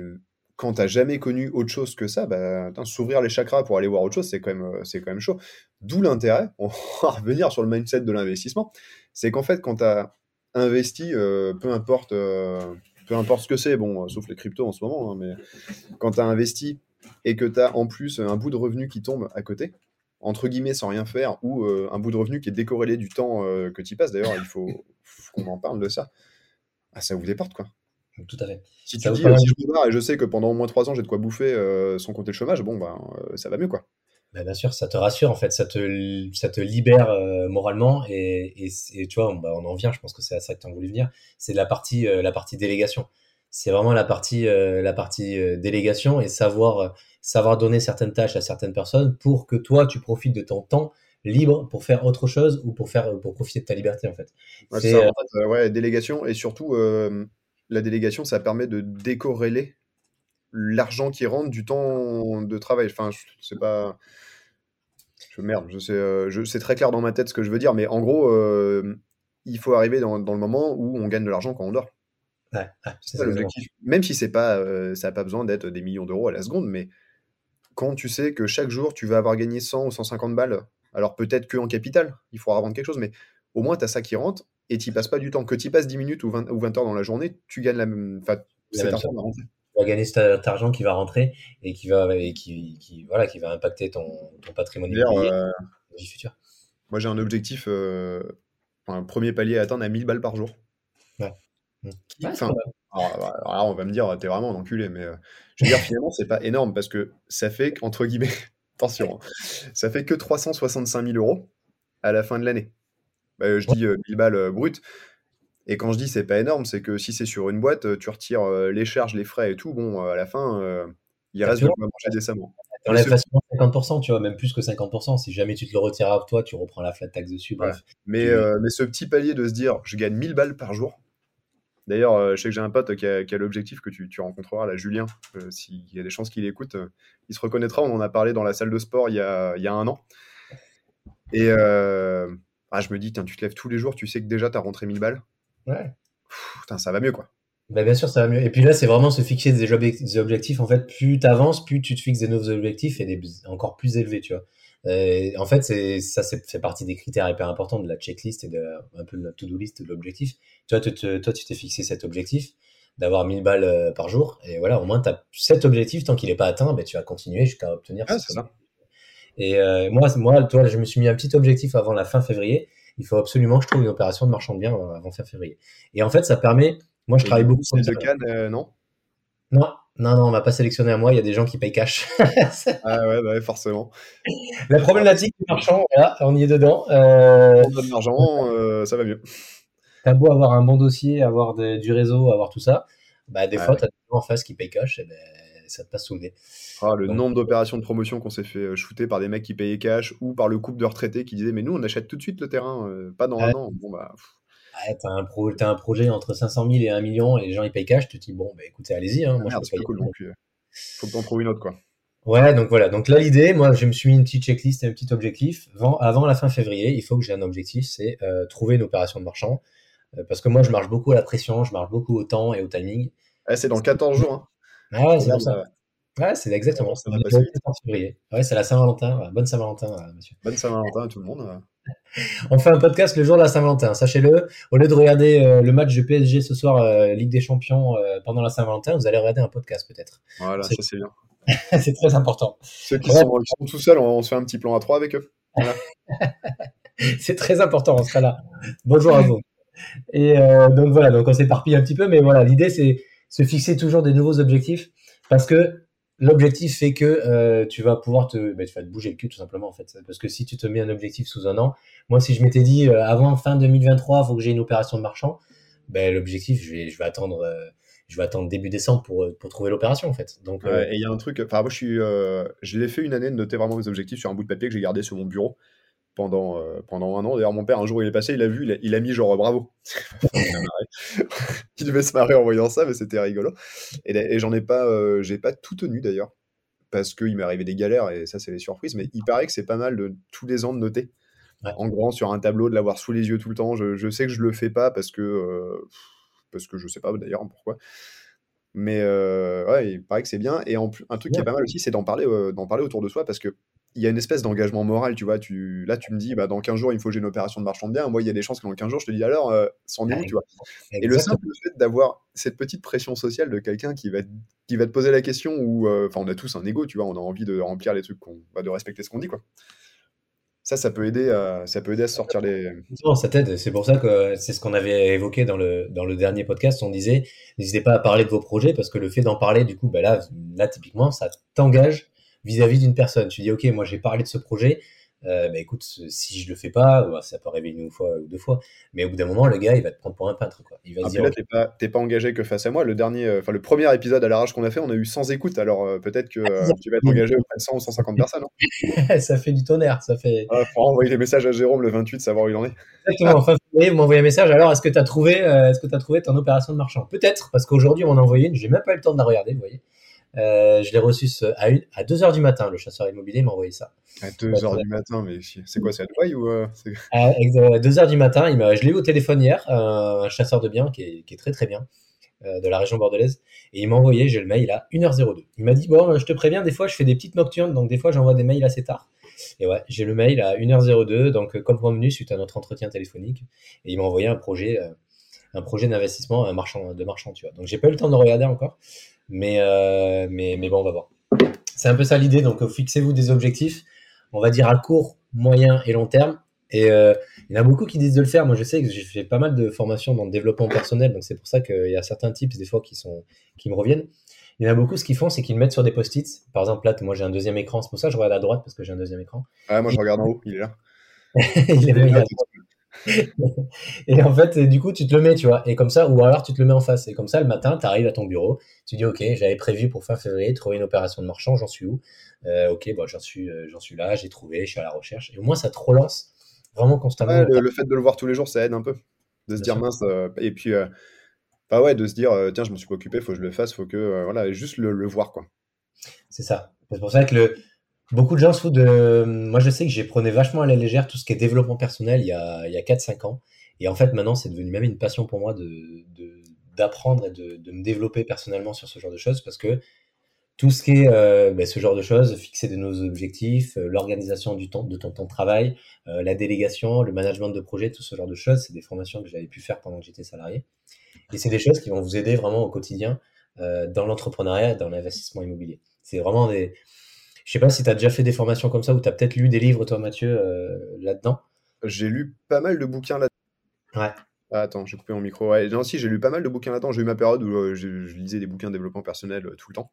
S2: quand t'as jamais connu autre chose que ça, bah, s'ouvrir les chakras pour aller voir autre chose, c'est quand même, euh, c'est quand même chaud. D'où l'intérêt, on va revenir sur le mindset de l'investissement, c'est qu'en fait, quand tu as investi, euh, peu importe, euh, peu importe ce que c'est, bon, sauf les cryptos en ce moment, hein, mais quand tu as investi et que tu as en plus un bout de revenu qui tombe à côté, entre guillemets sans rien faire, ou euh, un bout de revenu qui est décorrélé du temps que tu y passes, d'ailleurs, il faut, qu'on en parle de ça, ah, ça ouvre des portes, quoi.
S1: Tout à fait.
S2: Si tu dis, si je me barre et je sais que pendant au moins 3 ans j'ai de quoi bouffer sans compter le chômage, bon, ben, ça va mieux, quoi.
S1: Bah, bien sûr, ça te rassure en fait, ça te, ça te libère euh, moralement et, et, et, tu vois, on, bah, on en vient, je pense que c'est à ça que tu as voulu venir, c'est la partie, euh, la partie délégation. C'est vraiment la partie, euh, la partie délégation et savoir, savoir donner certaines tâches à certaines personnes pour que toi, tu profites de ton temps libre pour faire autre chose ou pour, faire, pour profiter de ta liberté en fait.
S2: Ouais, ouais délégation et surtout, la délégation, ça permet de décorréler l'argent qui rentre du temps de travail. Enfin, c'est pas. Je, merde, je sais, euh, je, c'est très clair dans ma tête ce que je veux dire, mais en gros, euh, il faut arriver dans, le moment où on gagne de l'argent quand on dort. C'est ça l'objectif. Même si c'est pas, euh, ça n'a pas besoin d'être des millions d'euros à la seconde, mais quand tu sais que chaque jour tu vas avoir gagné 100 ou 150 balles, alors peut-être que en capital, il faudra vendre quelque chose, mais au moins tu as ça qui rentre et tu passes pas du temps. Que tu passes 10 minutes ou 20, ou 20 heures dans la journée, tu gagnes la même. Enfin,
S1: c'est va gagner cet argent qui va rentrer et qui va, et qui, qui, voilà, qui va impacter ton, ton patrimoine immobilier
S2: euh, vie future. Moi, j'ai un objectif, euh, un premier palier à atteindre à 1000 balles par jour. Ouais. Enfin, alors, on va me dire, t'es vraiment un enculé, mais euh, je veux dire, finalement, c'est pas énorme parce que ça fait, entre guillemets, attention, hein, ça fait que 365 000 euros à la fin de l'année. Bah, je dis 1000 balles brutes, et quand je dis c'est pas énorme, c'est que si c'est sur une boîte, euh, tu retires euh, les charges, les frais et tout, bon, euh, à la fin, il reste de quoi manger décemment.
S1: Enlève facilement 50%, tu vois, même plus que 50%. Si jamais tu te le retires à toi, tu reprends la flat tax dessus, bref.
S2: Mais, mais ce petit palier de se dire, je gagne 1000 balles par jour. D'ailleurs, je sais que j'ai un pote qui a, l'objectif que tu, tu, rencontreras, là, Julien. S'il y a des chances qu'il écoute, il se reconnaîtra. On en a parlé dans la salle de sport il y a, il y a un an. Et ah, je me dis, tu te lèves tous les jours, tu sais que déjà, tu as rentré 1000 balles. Ouais. Putain, ça va mieux, quoi.
S1: Bah, bien sûr, ça va mieux. Et puis là, c'est vraiment se fixer des, des objectifs. En fait, plus tu avances, plus tu te fixes des nouveaux objectifs et des encore plus élevés, tu vois. Euh, en fait, c'est ça, c'est fait partie des critères hyper importants de la checklist et de un peu de la to-do list de l'objectif. Tu toi, tu t'es fixé cet objectif d'avoir 1000 balles euh, par jour, et voilà, au moins tu as cet objectif tant qu'il n'est pas atteint, ben, tu vas continuer jusqu'à obtenir.
S2: Ah, c'est ça.
S1: Et euh, moi, moi, toi, je me suis mis un petit objectif avant la fin février. Il faut absolument que je trouve une opération de marchand de biens avant fin février. Et en fait, ça permet. Moi, je travaille beaucoup.
S2: Sur de Cannes, non?
S1: Non, non, non, on m'a pas sélectionné à moi. Il y a des gens qui payent cash.
S2: ah ouais, bah forcément.
S1: La problématique du marchand, là, on y est dedans. Euh...
S2: On de l'argent, euh, ça va mieux.
S1: T'as beau avoir un bon dossier, avoir du réseau, avoir tout ça, bah des fois, tu t'as des gens en face qui payent cash, et ben, ça te passe sous le nez.
S2: Ah, le nombre d'opérations de promotion qu'on s'est fait euh, shooter par des mecs qui payaient cash ou par le couple de retraités qui disaient mais nous on achète tout de suite le terrain, euh, pas dans un an. Bon bah.
S1: Ouais, t'as un, pro, as un projet entre 500 000 et 1 million et les gens ils payent cash, tu te dis bon bah écoutez allez-y. Hein,
S2: moi, c'est cool, donc, euh, faut que t'en trouves une autre quoi.
S1: Ouais, donc voilà. Donc là, l'idée, moi, je me suis mis une petite checklist et un petit objectif. Avant, avant la fin février, il faut que j'ai un objectif, c'est trouver une opération de marchand. parce que moi, je marche beaucoup à la pression, je marche beaucoup au temps et au timing.
S2: c'est dans 14 jours. Hein.
S1: Ah ouais, c'est ça. Ouais, c'est exactement. Ça ouais, c'est la Saint-Valentin. Bonne Saint-Valentin, euh, monsieur.
S2: Bonne Saint-Valentin à tout le monde.
S1: On fait un podcast le jour de la Saint-Valentin, sachez-le. Au lieu de regarder euh, le match de PSG ce soir, euh, Ligue des Champions, pendant la Saint-Valentin, vous allez regarder un podcast peut-être.
S2: Voilà, ça c'est bien.
S1: c'est très important.
S2: Ceux qui, sont, tout seuls, on, se fait un petit plan à trois avec eux.
S1: c'est très important, on sera là. Bonjour à vous. Et donc voilà, donc on s'éparpille un petit peu, mais voilà, l'idée c'est se fixer toujours des nouveaux objectifs parce que l'objectif fait que euh, tu vas pouvoir te, bah, tu vas te bouger le cul tout simplement en fait. Parce que si tu te mets un objectif sous un an, moi si je m'étais dit euh, avant fin 2023, il faut que j'ai une opération de marchand, ben l'objectif je vais, je vais attendre. Euh, je vais attendre début décembre pour, pour trouver l'opération en fait. Donc,
S2: et il y a un truc, enfin moi je suis, je l'ai fait une année de noter vraiment mes objectifs sur un bout de papier que j'ai gardé sur mon bureau pendant, euh, pendant un an. D'ailleurs, mon père, un jour, il est passé, il a vu, il a, mis genre bravo. il devait se marrer en voyant ça, mais c'était rigolo. Et, j'en ai pas, euh, j'ai pas tout tenu d'ailleurs, parce qu'il m'est arrivé des galères et ça, c'est les surprises. Mais il paraît que c'est pas mal de tous les ans de noter en grand sur un tableau, de l'avoir sous les yeux tout le temps. Je, sais que je le fais pas parce que, euh, parce que je sais pas d'ailleurs pourquoi. Mais ouais, il paraît que c'est bien. Et un truc qui est pas mal aussi, c'est d'en parler, d'en parler autour de soi parce que il y a une espèce d'engagement moral, tu vois. Tu, là, tu me dis, bah, dans 15 jours, il faut que j'ai une opération de marchand de biens. Moi, il y a des chances que dans 15 jours, je te dis, alors, euh, c'en est où, tu vois. Et le simple fait d'avoir cette petite pression sociale de quelqu'un qui va, qui va te poser la question, ou, euh, enfin, on a tous un ego, tu vois, on a envie de remplir les trucs, qu'on, bah, de respecter ce qu'on dit, quoi. Ça, ça peut aider à, ça peut aider à sortir les.
S1: Non, ça t'aide. C'est pour ça que c'est ce qu'on avait évoqué dans le, dans le dernier podcast. On disait, n'hésitez pas à parler de vos projets parce que le fait d'en parler, du coup, bah là, là, typiquement, ça t'engage vis-à-vis d'une personne. Tu dis, OK, moi j'ai parlé de ce projet, euh, bah, écoute, si je le fais pas, bah, ça peut arriver une fois ou deux fois, mais au bout d'un moment, le gars, il va te prendre pour un peintre. Quoi. Il va
S2: ah, dire, là, t'es pas, pas, engagé que face à moi. Le dernier, euh, enfin le premier épisode à l'arrache qu'on a fait, on a eu 100 écoutes. Alors euh, peut-être que euh, tu vas être engagé auprès de 100 ou 150 personnes.
S1: Hein. ça fait du tonnerre. Ça fait.
S2: Ah, faut envoyer des messages à Jérôme le 28, savoir où il en est.
S1: Exactement. Enfin, vous m'envoyez un message. Alors, est-ce que tu as trouvé, est-ce que tu as trouvé ton opération de marchand? Peut-être, parce qu'aujourd'hui, on en a envoyé une. J'ai même pas eu le temps de la regarder, vous voyez. Euh, je l'ai reçu à, à 2h du matin, le chasseur immobilier m'a envoyé ça.
S2: À 2h du matin, mais c'est quoi, c'est à Dubaï ou euh,
S1: À 2h du matin, il je l'ai eu au téléphone hier, un chasseur de biens qui est, qui est très très bien, euh, de la région bordelaise, et il m'a envoyé, j'ai le mail à 1h02. Il m'a dit, bon, je te préviens, des fois je fais des petites nocturnes, donc des fois j'envoie des mails assez tard. Et ouais, j'ai le mail à 1h02, donc comme convenu suite à notre entretien téléphonique, et il m'a envoyé un projet, un projet d'investissement, un marchand, de marchand, tu vois. Donc j'ai pas eu le temps de regarder encore. Mais, euh, mais, mais bon, on va voir. C'est un peu ça l'idée. Donc, fixez-vous des objectifs, on va dire à court, moyen et long terme. Et euh, il y en a beaucoup qui disent de le faire. Moi, je sais que j'ai fait pas mal de formations dans le développement personnel. Donc, c'est pour ça qu'il y a certains tips, des fois, qui, sont, qui me reviennent. Il y en a beaucoup, ce qu'ils font, c'est qu'ils mettent sur des post-it. Par exemple, là, moi, j'ai un deuxième écran. C'est pour ça que je regarde à droite, parce que j'ai un deuxième écran.
S2: Ah, moi, je regarde en haut. Il est là.
S1: il est là et en fait, du coup, tu te le mets, tu vois. Et comme ça, ou alors tu te le mets en face. Et comme ça, le matin, tu arrives à ton bureau, tu dis, OK, j'avais prévu pour fin février trouver une opération de marchand, j'en suis où? Euh, Ok, bon, j'en suis, euh, j'en suis là, j'ai trouvé, je suis à la recherche. Et au moins, ça te relance vraiment constamment.
S2: le, fait de le voir tous les jours, ça aide un peu. De se dire, mince, euh, et puis, bah ouais, de se dire, tiens, je me suis pas occupé, faut que je le fasse, faut que, voilà, juste le, le voir, quoi.
S1: C'est ça. C'est pour ça que le, Beaucoup de gens se foutent de. Moi, je sais que j'ai prenais vachement à la légère tout ce qui est développement personnel il y a, il y a 4-5 ans. Et en fait, maintenant, c'est devenu même une passion pour moi de, de, d'apprendre et de, de, me développer personnellement sur ce genre de choses parce que tout ce qui est euh, ben, ce genre de choses, fixer de nos objectifs, euh, l'organisation du temps, de ton temps de travail, euh, la délégation, le management de projet, tout ce genre de choses, c'est des formations que j'avais pu faire pendant que j'étais salarié. Et c'est des choses qui vont vous aider vraiment au quotidien dans l'entrepreneuriat, dans l'investissement immobilier. C'est vraiment des... Je sais pas si tu as déjà fait des formations comme ça ou tu as peut-être lu des livres, toi Mathieu, là-dedans.
S2: J'ai lu pas mal de bouquins là-dedans.
S1: Ouais.
S2: Ah, attends, j'ai coupé mon micro. Ouais, non, si, j'ai lu pas mal de bouquins là-dedans. J'ai eu ma période où je, je, lisais des bouquins de développement personnel tout le temps.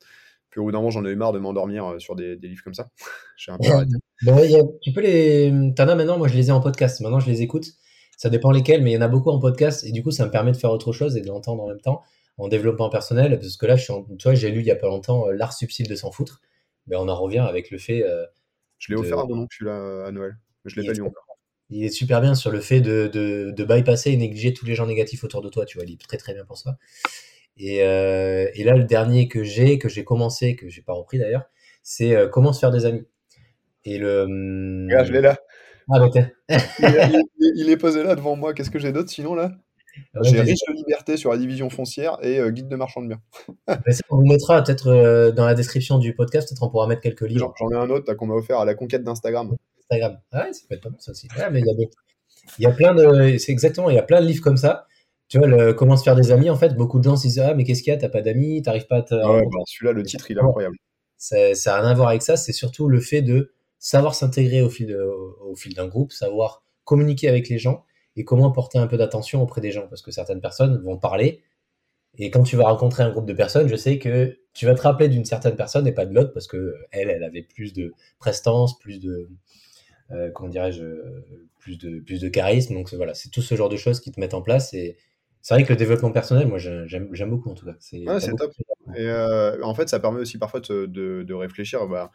S2: Puis au bout d'un moment, j'en ai eu marre de m'endormir euh, sur des, des, livres comme ça. J'ai un peu arrêté.
S1: Bon, a, tu peux les. T'en as maintenant, moi je les ai en podcast. Maintenant, je les écoute. Ça dépend lesquels, mais il y en a beaucoup en podcast. Et du coup, ça me permet de faire autre chose et de l'entendre en même temps en développement personnel. Parce que là, je suis en... tu vois, j'ai lu il y a pas longtemps euh, L'art subtil de s'en foutre. Mais on en revient avec le fait. Euh,
S2: je l'ai offert à mon oncle, celui-là, à Noël. Je l'ai pas lu encore.
S1: Il est super bien sur le fait de, de, de bypasser et négliger tous les gens négatifs autour de toi. Tu vois, il est très très bien pour ça. Et, euh, et, là, le dernier que j'ai, que j'ai commencé, que j'ai pas repris d'ailleurs, c'est euh, Comment se faire des amis. Et le.
S2: Regarde, je l'ai là.
S1: Ah,
S2: il, il, il, est posé là devant moi. Qu'est-ce que j'ai d'autre sinon là? J'ai Riche de liberté sur la division foncière et euh, Guide de marchand de biens.
S1: ça, on vous mettra peut-être euh, dans la description du podcast, peut-être on pourra mettre quelques livres.
S2: J'en ai un autre qu'on m'a offert à la conquête d'Instagram.
S1: Instagram. Ah ouais, ça peut être pas mal ça aussi. Mais il y a, des... il y a plein de. C'est exactement, il y a plein de livres comme ça tu vois, le, comment se faire des amis, en fait, beaucoup de gens se disent Ah, mais qu'est-ce qu'il y a T'as pas d'amis, t'arrives pas à te.
S2: Ah ouais, bah, celui-là, le titre, il est incroyable.
S1: Ça n'a rien à voir avec ça, c'est surtout le fait de savoir s'intégrer au fil, au, fil d'un groupe, savoir communiquer avec les gens et comment porter un peu d'attention auprès des gens. Parce que certaines personnes vont parler et quand tu vas rencontrer un groupe de personnes, je sais que tu vas te rappeler d'une certaine personne et pas de l'autre parce que elle, elle avait plus de prestance, plus de. Euh, comment dirais-je plus de plus de charisme donc voilà c'est tout ce genre de choses qui te mettent en place et c'est vrai que le développement personnel, moi, j'aime beaucoup en tout cas.
S2: C'est ouais, top. Et euh, en fait, ça permet aussi parfois de, de, de réfléchir. Bah,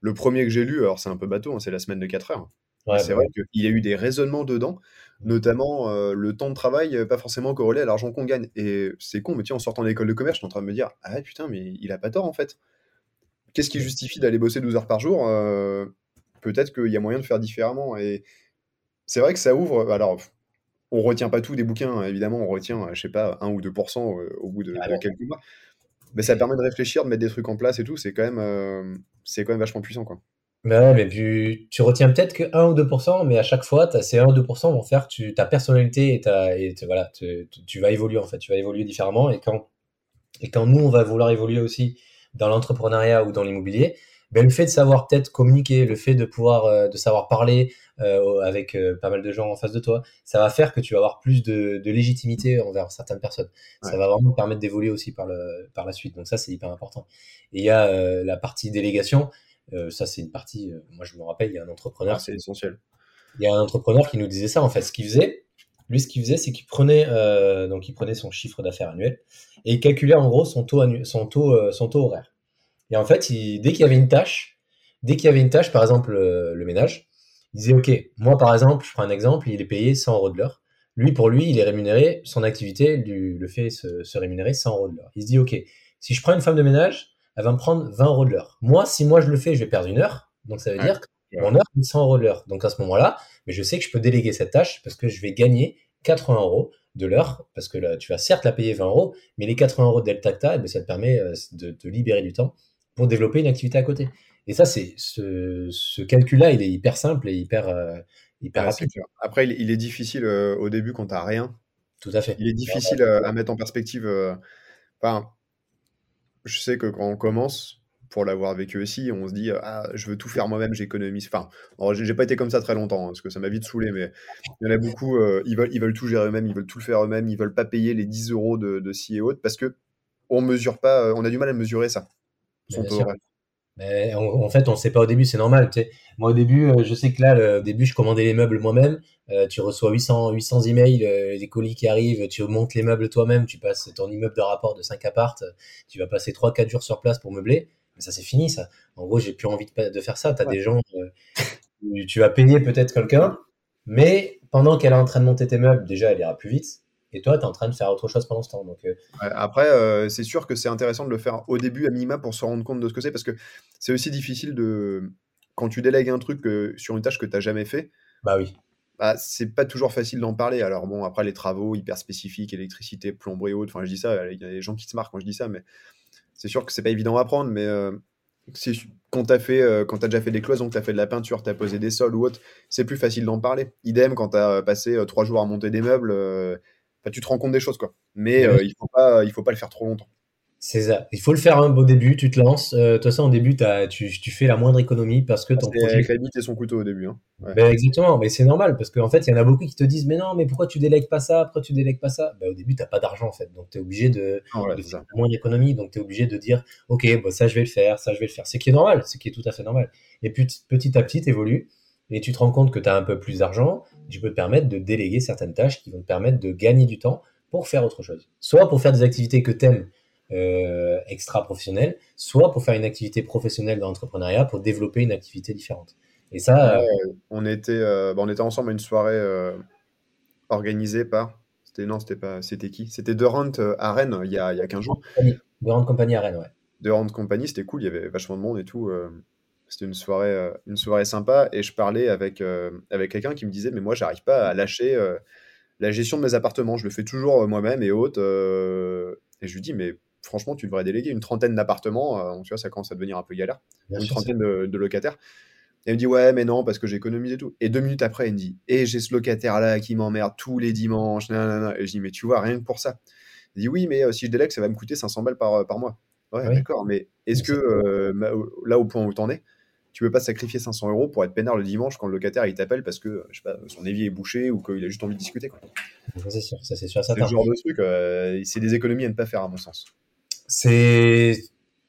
S2: le premier que j'ai lu, alors c'est un peu bateau, hein, c'est la semaine de 4 heures. Ouais, c'est bah vrai qu'il y a eu des raisonnements dedans, notamment euh, le temps de travail, euh, pas forcément corrélé à l'argent qu'on gagne. Et c'est con, mais tiens, en sortant de l'école de commerce, je suis en train de me dire Ah putain, mais il a pas tort en fait. Qu'est-ce qui justifie d'aller bosser 12 heures par jour euh, Peut-être qu'il y a moyen de faire différemment. Et c'est vrai que ça ouvre. Alors, on retient pas tout des bouquins, hein, évidemment, on retient, je sais pas, 1 ou 2% euh, au bout de, ah quelques mois. Mais ça permet de réfléchir, de mettre des trucs en place et tout, c'est quand même, euh, c'est quand même vachement puissant, quoi.
S1: Mais ouais, mais tu, tu retiens peut-être que 1 ou 2%, mais à chaque fois, ces 1 ou 2% vont faire tu, ta personnalité et, ta, et voilà, tu, tu, vas évoluer en fait, tu vas évoluer différemment. Et quand, et quand nous, on va vouloir évoluer aussi dans l'entrepreneuriat ou dans l'immobilier, ben, le fait de savoir peut-être communiquer, le fait de pouvoir euh, de savoir parler euh, avec euh, pas mal de gens en face de toi, ça va faire que tu vas avoir plus de, de légitimité envers certaines personnes. Ça va vraiment te permettre d'évoluer aussi par, le, par la suite. Donc ça, c'est hyper important. Et il y a la partie délégation. Ça, c'est une partie. moi, je me rappelle, il y a un entrepreneur. Ah,
S2: c'est essentiel.
S1: Il y a un entrepreneur qui nous disait ça. En fait, ce qu'il faisait, lui, ce qu'il faisait, c'est qu'il prenait donc il prenait son chiffre d'affaires annuel et il calculait en gros son taux son taux son taux horaire. Et en fait, dès qu'il y avait une tâche, dès qu'il y avait une tâche, par exemple le, ménage, il disait OK, moi par exemple, je prends un exemple, il est payé 100 euros de l'heure. Lui, pour lui, il est rémunéré, son activité lui, le fait se, rémunérer 100 euros de l'heure. Il se dit OK, si je prends une femme de ménage, elle va me prendre 20 euros de l'heure. Moi, si moi je le fais, je vais perdre une heure. Donc ça veut dire que mon heure, c'est 100 euros de l'heure. Donc à ce moment-là, mais je sais que je peux déléguer cette tâche parce que je vais gagner 80 euros de l'heure, parce que là, tu vas certes la payer 20 euros, mais les 80 euros de Delta, eh ben, ça te permet euh, de te libérer du temps pour développer une activité à côté. Et ça, c'est ce, ce calcul-là, il est hyper simple et hyper, euh, hyper rapide.
S2: Après, il, est difficile euh, au début quand tu n'as rien.
S1: Tout à fait.
S2: Il est difficile euh, à mettre en perspective. Enfin, je sais que quand on commence, pour l'avoir vécu aussi, on se dit ah je veux tout faire moi-même, j'économise. Enfin, j'ai pas été comme ça très longtemps hein, parce que ça m'a vite saoulé, mais il y en a beaucoup, ils veulent ils veulent tout gérer eux-mêmes, ils veulent tout le faire eux-mêmes, ils veulent pas payer les 10 euros de, de ci et autres parce que on mesure pas, on a du mal à mesurer ça.
S1: Mais en, fait, on ne sait pas au début, c'est normal. Tu sais. Moi, au début, euh, je sais que là, au début, je commandais les meubles moi-même. Euh, tu reçois 800, 800 emails, euh, les colis qui arrivent, tu montes les meubles toi-même, tu passes ton immeuble de rapport de 5 appartes, tu vas passer 3-4 jours sur place pour meubler. Mais ça, c'est fini, ça. En gros, j'ai plus envie de, faire ça. Tu as des gens, tu vas payer peut-être quelqu'un, mais pendant qu'elle est en train de monter tes meubles, déjà, elle ira plus vite et toi, tu es en train de faire autre chose pendant ce temps. Donc, euh.
S2: après, euh, c'est sûr que c'est intéressant de le faire au début à minima pour se rendre compte de ce que c'est, parce que c'est aussi difficile de. Quand tu délègues un truc sur une tâche que tu n'as jamais fait,
S1: bah oui.
S2: bah, c'est pas toujours facile d'en parler. Alors bon, après les travaux hyper spécifiques, électricité, plomberie haute, enfin je dis ça, il y a des gens qui se marquent quand je dis ça, mais c'est sûr que c'est pas évident à apprendre, mais euh, quand tu as, fait, euh, quand as déjà fait des cloisons, que tu as fait de la peinture, tu as posé des sols ou autre, c'est plus facile d'en parler. Idem, quand tu as passé euh, trois jours à monter des meubles, bah, tu te rends compte des choses. quoi. Mais il faut pas, il faut pas le faire trop longtemps.
S1: C'est ça. Il faut le faire un beau début, tu te lances. Euh, de toute façon, au début, tu, tu, fais la moindre économie parce que
S2: ton projet. Avec la bite et son couteau au début. Hein.
S1: Ben, exactement, mais c'est normal parce qu'en fait, il y en a beaucoup qui te disent Mais non, mais pourquoi tu délègues pas ça? Pourquoi tu délègues pas ça? Ben, Au début, tu n'as pas d'argent en fait. Donc, tu es obligé de, ah faire la moindre économie. Donc, tu es obligé de dire Ok, bon, ça, je vais le faire, ça, je vais le faire. Ce qui est normal, ce qui est tout à fait normal. Et puis, petit à petit, tu évolues et tu te rends compte que tu as un peu plus d'argent. Tu peux te permettre de déléguer certaines tâches qui vont te permettre de gagner du temps pour faire autre chose. Soit pour faire des activités que tu aimes euh, extra professionnel, soit pour faire une activité professionnelle dans l'entrepreneuriat, pour développer une activité différente. Et ça,
S2: euh, on était, euh, bah, on était ensemble à une soirée organisée par. C'était non, c'était pas, c'était qui? C'était De Rent à Rennes il y a, il y a 15 jours.
S1: De Rent Compagnie à Rennes, ouais.
S2: De Rent Compagnie, c'était cool, il y avait vachement de monde et tout. C'était une soirée, une soirée sympa et je parlais avec, avec quelqu'un qui me disait mais moi j'arrive pas à lâcher la gestion de mes appartements, je le fais toujours moi-même et autres. et je lui dis mais franchement, tu devrais déléguer une trentaine d'appartements. Euh, tu vois, ça commence à devenir un peu galère. une trentaine de, locataires. Et elle me dit, ouais, mais non, parce que j'économise et tout. Et deux minutes après, elle me dit, et j'ai ce locataire-là qui m'emmerde tous les dimanches. Et je dis, mais tu vois, rien que pour ça. Elle dit, oui, mais euh, si je délègue, ça va me coûter 500 balles par, euh, par mois. Ouais, d'accord, mais est-ce que là, au point où tu en es, tu veux pas sacrifier 500 euros pour être peinard le dimanche quand le locataire il t'appelle parce que je sais pas, son évier est bouché ou qu'il a juste envie de discuter quoi.
S1: c'est sûr, ça c'est sûr.
S2: C'est le genre de truc, c'est des économies à ne pas faire à mon sens.
S1: C'est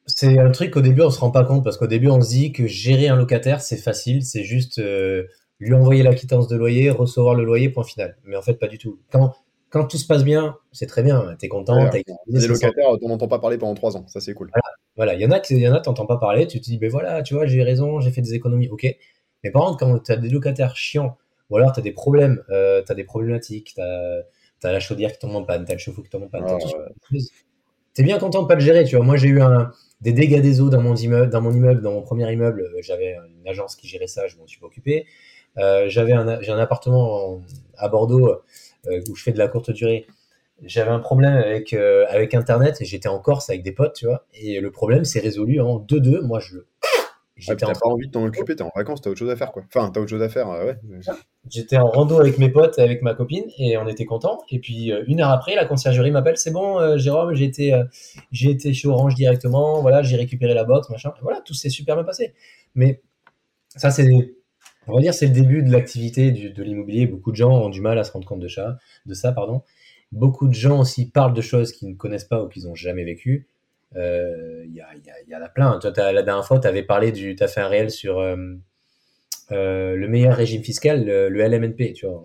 S1: c'est un truc qu'au début on se rend pas compte parce qu'au début on se dit que gérer un locataire c'est facile, c'est juste euh, lui envoyer la quittance de loyer, recevoir le loyer, point final. Mais en fait pas du tout. Quand quand tout se passe bien, c'est très bien, tu es content.
S2: Des locataires, on n'entend pas parler pendant trois ans, ça c'est cool.
S1: Voilà, il y en a, il y en a, t'entends pas parler, tu te dis, ben voilà, tu vois, j'ai raison, j'ai fait des économies, ok. Mais par contre, quand tu as des locataires chiants, ou alors tu as des problèmes, euh, tu as des problématiques, tu as, la chaudière qui tombe en panne, tu as le chauffe-eau qui tombe en panne, ah, t'es bien content de pas le gérer, tu vois. Moi, j'ai eu un, des dégâts des eaux dans mon immeuble, dans mon immeuble, dans mon premier immeuble. Euh, j'avais une agence qui gérait ça, je m'en suis pas occupé. Euh, j'avais un, j'ai un appartement à Bordeaux euh, où je fais de la courte durée. J'avais un problème avec avec Internet et j'étais en Corse avec des potes, tu vois. Et le problème s'est résolu en 2-2. Moi, je
S2: J'étais pas envie de t'en occuper, t'es en vacances, t'as autre chose à faire, quoi. Enfin, t'as autre chose à faire, ouais.
S1: J'étais en rando avec mes potes, avec ma copine, et on était contents. Et puis, euh, une heure après, la conciergerie m'appelle, c'est bon, euh, Jérôme, j'ai été, euh, j'ai été chez Orange directement, voilà, j'ai récupéré la box, machin. Voilà, tout s'est super bien passé. Mais ça, c'est, on va dire, c'est le début de l'activité de l'immobilier. Beaucoup de gens ont du mal à se rendre compte de ça, de ça, pardon. Beaucoup de gens aussi parlent de choses qu'ils ne connaissent pas ou qu'ils n'ont jamais vécues. Il euh, y, a, y, y, en a plein. Toi, la dernière fois, tu avais parlé du. Tu as fait un réel sur euh, euh, le meilleur régime fiscal, le, LMNP. Tu vois,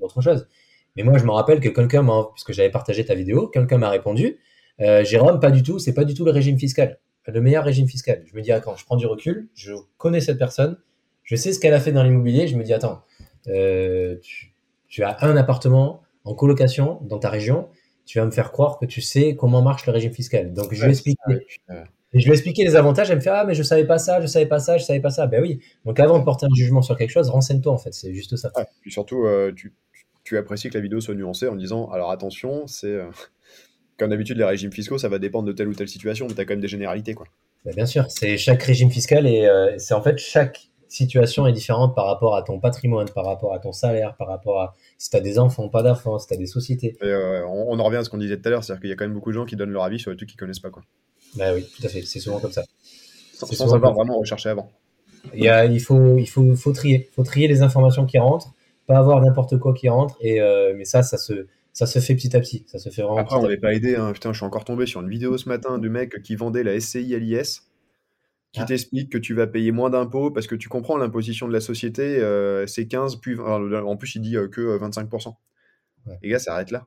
S1: autre chose. Mais moi, je me rappelle que quelqu'un m'a. Puisque j'avais partagé ta vidéo, quelqu'un m'a répondu Jérôme, pas du tout, c'est pas du tout le régime fiscal. Le meilleur régime fiscal. Je me dis, attends, je prends du recul, je connais cette personne, je sais ce qu'elle a fait dans l'immobilier. Je me dis, attends, tu, tu as un appartement en colocation dans ta région tu vas me faire croire que tu sais comment marche le régime fiscal. Donc, je vais expliquer. Je vais expliquer les avantages. Elle me fait Ah, mais je savais pas ça, je savais pas ça, je savais pas ça. Ben oui. Donc, avant de porter un jugement sur quelque chose, renseigne-toi, en fait. C'est juste ça.
S2: puis surtout, euh, tu, tu, apprécies que la vidéo soit nuancée en disant Alors, attention, c'est. Euh, comme d'habitude, les régimes fiscaux, ça va dépendre de telle ou telle situation, mais tu as quand même des généralités. Quoi.
S1: Ben, bien sûr, c'est chaque régime fiscal et euh, c'est en fait chaque situation est différente par rapport à ton patrimoine, par rapport à ton salaire, par rapport à si tu as des enfants, pas d'enfants, si tu as des sociétés.
S2: Euh, on, en revient à ce qu'on disait tout à l'heure, c'est-à-dire qu'il y a quand même beaucoup de gens qui donnent leur avis sur les trucs qu'ils connaissent pas. Quoi.
S1: Bah oui, tout à fait, c'est souvent comme ça.
S2: Sans, sans avoir vraiment recherché avant.
S1: Il, y a, il, faut, il faut, faut trier, faut trier les informations qui rentrent, pas avoir n'importe quoi qui rentre, et, euh, mais ça, ça se, ça se fait petit à petit. Ça se fait vraiment
S2: Après, on n'avait pas aidé. Hein. Putain, je suis encore tombé sur une vidéo ce matin du mec qui vendait la SCI à l'IS qui ah. t'explique que tu vas payer moins d'impôts parce que tu comprends l'imposition de la société, euh, c'est 15, puis en plus il dit euh, que 25%. Euh, Les gars, ça arrête là.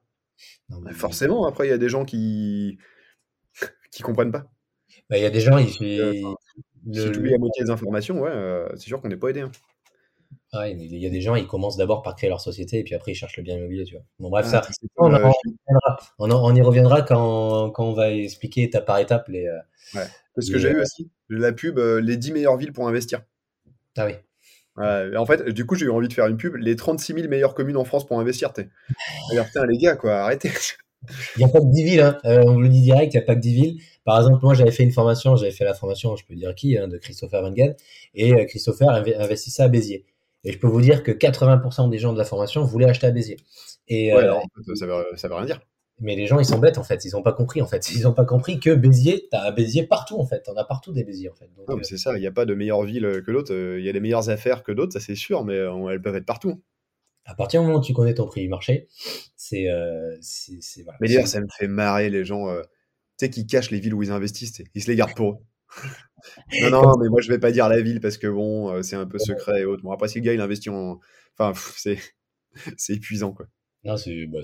S2: Bah, forcément, après, il y a des gens qui qui comprennent pas.
S1: Bah, il y a des gens,
S2: il fait... Si tu oublies la moitié des informations, ouais, c'est sûr qu'on n'est pas aidé. Hein.
S1: Il y a des gens, ils commencent d'abord par créer leur société et puis après ils cherchent le bien immobilier, tu vois. Bon, bref, ah, ça, on, on, y reviendra quand, quand, on va expliquer étape par étape les.
S2: Ouais. Parce que j'ai eu aussi la pub, les 10 meilleures villes pour investir.
S1: Ah oui.
S2: en fait, du coup, j'ai eu envie de faire une pub. Les 36 000 meilleures communes en France pour investir, t'es. putain, les gars, quoi, arrêtez.
S1: Il n'y a pas que 10 villes, hein. Euh, on le dit direct, il n'y a pas que 10 villes. Par exemple, moi, j'avais fait une formation, j'avais fait la formation, je peux dire qui, hein, de Christopher Van et euh, Christopher investissait à Béziers. Et je peux vous dire que 80% des gens de la formation voulaient acheter à Béziers. Et,
S2: ouais, euh, ça, veut, ça veut rien dire.
S1: Mais les gens, ils bêtes, en fait. Ils n'ont pas compris, en fait. Ils n'ont pas compris que Béziers, tu as un Béziers partout, en fait. On a partout des Béziers, en fait.
S2: Donc, c'est ça. Il n'y a pas de meilleure ville que d'autres. Il y a des meilleures affaires que d'autres, ça c'est sûr, mais elles peuvent être partout
S1: à partir du moment où tu connais ton prix du marché, c'est. Euh, voilà.
S2: Mais d'ailleurs, ça me fait marrer les gens euh, tu sais, qui cachent les villes où ils investissent, ils se les gardent pour eux. Non, non, mais moi je vais pas dire la ville parce que bon, euh, c'est un peu secret et autres. Bon, après, si le gars il investit en. Enfin, c'est, épuisant quoi.
S1: Non, c'est, bah,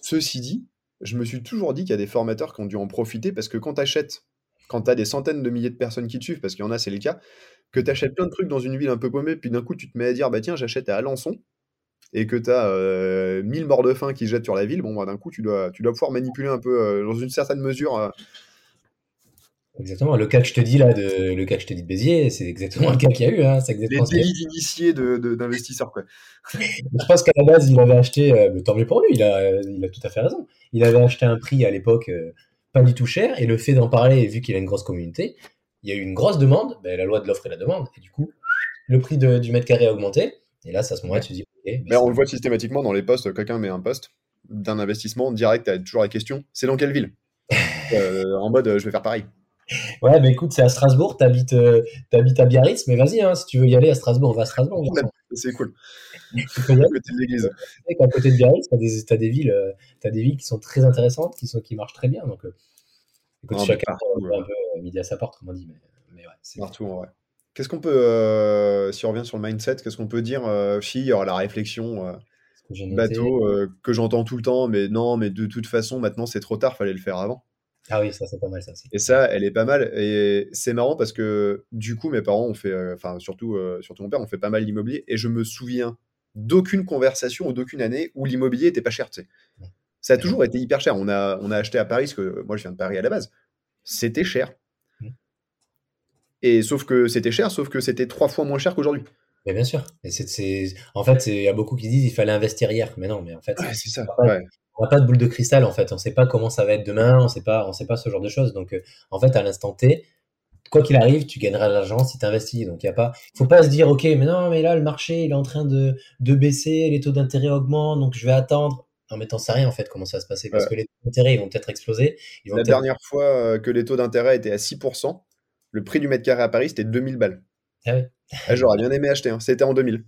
S2: Ceci dit, je me suis toujours dit qu'il y a des formateurs qui ont dû en profiter parce que quand tu achètes, quand tu as des centaines de milliers de personnes qui te suivent, parce qu'il y en a, c'est le cas, que tu achètes plein de trucs dans une ville un peu paumée, puis d'un coup tu te mets à dire, bah tiens, j'achète à Alençon, et que tu as 1000 morts de faim qui jettent sur la ville, bon, bah, d'un coup, tu dois, tu dois pouvoir manipuler un peu, euh, dans une certaine mesure. Euh.
S1: Exactement, le cas que je te dis là, de, le cas que je te dis de Béziers, c'est exactement le cas qu'il y a eu. Hein, c'est exactement
S2: Les délits d'initiés d'investisseurs. De,
S1: je pense qu'à la base, il avait acheté, euh, tant mieux pour lui, il a, il a tout à fait raison. Il avait acheté un prix à l'époque pas du tout cher, et le fait d'en parler, vu qu'il a une grosse communauté, il y a eu une grosse demande, ben, la loi de l'offre et la demande, et du coup, le prix du mètre carré a augmenté. Et là, à ce moment-là, tu dis,
S2: mais on le voit systématiquement dans les posts, quelqu'un met un post d'un investissement direct, tu toujours la question, c'est dans quelle ville? Euh, En mode, je vais faire pareil.
S1: Ouais, mais écoute, c'est à Strasbourg, t'habites euh, habites à Biarritz, mais vas-y, hein, si tu veux y aller à Strasbourg, va à Strasbourg.
S2: C'est cool. À côté de l'église.
S1: À côté de Biarritz, t'as des, as des villes, euh, as des villes qui sont très intéressantes, qui sont qui marchent très bien. Donc, écoute, chacun un peu midi à sa porte, comme on dit, mais, mais ouais,
S2: c'est partout vrai. Qu'est-ce qu'on peut, euh, si on revient sur le mindset, qu'est-ce qu'on peut dire euh, y aura la réflexion euh, bateau que j'entends tout le temps, mais non, mais de toute façon, maintenant c'est trop tard, fallait le faire avant.
S1: Ah oui, ça c'est pas mal ça
S2: Et ça, elle est pas mal. Et c'est marrant parce que du coup, mes parents ont fait, enfin surtout, surtout mon père, ont fait pas mal l'immobilier. Et je me souviens d'aucune conversation ou d'aucune année où l'immobilier était pas cher. Tu sais. Ça a toujours été hyper cher. On a, on a acheté à Paris, parce que moi je viens de Paris à la base. C'était cher. Et sauf que c'était cher, sauf que c'était trois fois moins cher qu'aujourd'hui.
S1: Mais bien sûr. Et c'est, En fait, il y a beaucoup qui disent qu'il fallait investir hier. Mais non, mais en fait,
S2: c'est ça.
S1: On n'a pas de boule de cristal, en fait. On ne sait pas comment ça va être demain. On ne sait pas, on sait pas ce genre de choses. Donc, euh, en fait, à l'instant T, quoi qu'il arrive, tu gagneras de l'argent si tu investis. Donc, il y a pas, faut pas se dire, OK, mais non, mais là, le marché, il est en train de, de baisser, les taux d'intérêt augmentent, donc je vais attendre. Non, mais t'en sais rien, en fait, comment ça va se passer. Parce que les taux d'intérêt, ils vont peut-être exploser.
S2: La dernière fois euh, que les taux d'intérêt étaient à 6%, le prix du mètre carré à Paris, c'était 2000 balles. Ah ah, j'aurais bien aimé acheter. Hein. C'était en 2000.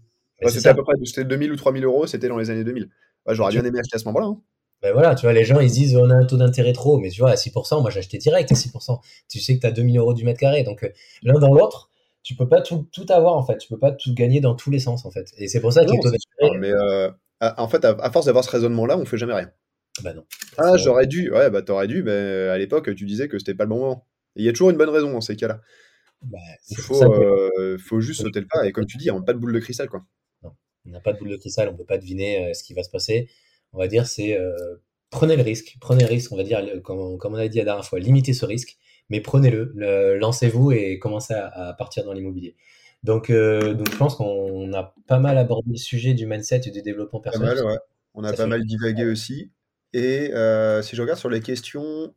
S2: c'était à peu près c'était 2000 ou 3000 euros. C'était dans les années 2000. j'aurais bien aimé acheter à ce moment-là. Hein.
S1: Ben voilà, tu vois, les gens, ils disent on a un taux d'intérêt trop, mais tu vois, à 6%, moi j'achetais direct à 6%. Tu sais que tu as 2000 euros du mètre carré. Donc, euh, l'un dans l'autre, tu peux pas tout, avoir, en fait. Tu peux pas tout gagner dans tous les sens, en fait. Et c'est pour ça que les taux
S2: d'intérêt. Mais euh, en fait, à, force d'avoir ce raisonnement-là, on fait jamais rien.
S1: Bah non.
S2: Ah, j'aurais dû. Ouais, bah t'aurais dû, mais à l'époque, tu disais que c'était pas le bon moment. Il y a toujours une bonne raison dans ces cas-là. Bah, il faut, euh, faut juste sauter le pas. Et comme tu dis, on n'a pas de boule de cristal. Quoi.
S1: Non, on n'a pas de boule de cristal, on ne peut pas deviner euh, ce qui va se passer. On va dire, c'est euh, prenez le risque. Prenez le risque, on va dire, comme, comme, on a dit la dernière fois, limitez ce risque, mais prenez-le, lancez-vous et commencez à, partir dans l'immobilier. Donc, donc, je pense qu'on a pas mal abordé le sujet du mindset et du développement personnel.
S2: On a pas mal divagué aussi. Et si je regarde sur les questions,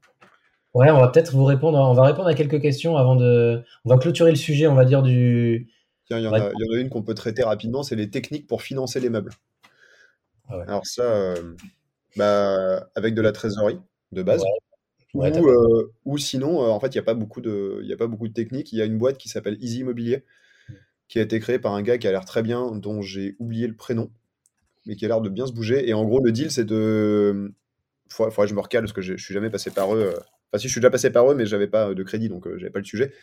S1: Ouais, on va peut-être vous répondre. On va répondre à quelques questions avant de. On va clôturer le sujet, on va dire du.
S2: Tiens, il y, en a, une qu'on peut traiter rapidement, c'est les techniques pour financer les meubles. Ah Alors ça, euh, bah, avec de la trésorerie de base. Euh, ou, sinon, euh, en fait, il n'y a pas beaucoup de, il a pas beaucoup de techniques. Il y a une boîte qui s'appelle Easy Immobilier, mm. qui a été créée par un gars qui a l'air très bien, dont j'ai oublié le prénom, mais qui a l'air de bien se bouger. Et en gros, le deal, c'est de, faudrait, faudrait que je me recale parce que je suis jamais passé par eux Enfin, si je suis déjà passé par eux, mais j'avais pas de crédit, donc je j'avais pas le sujet.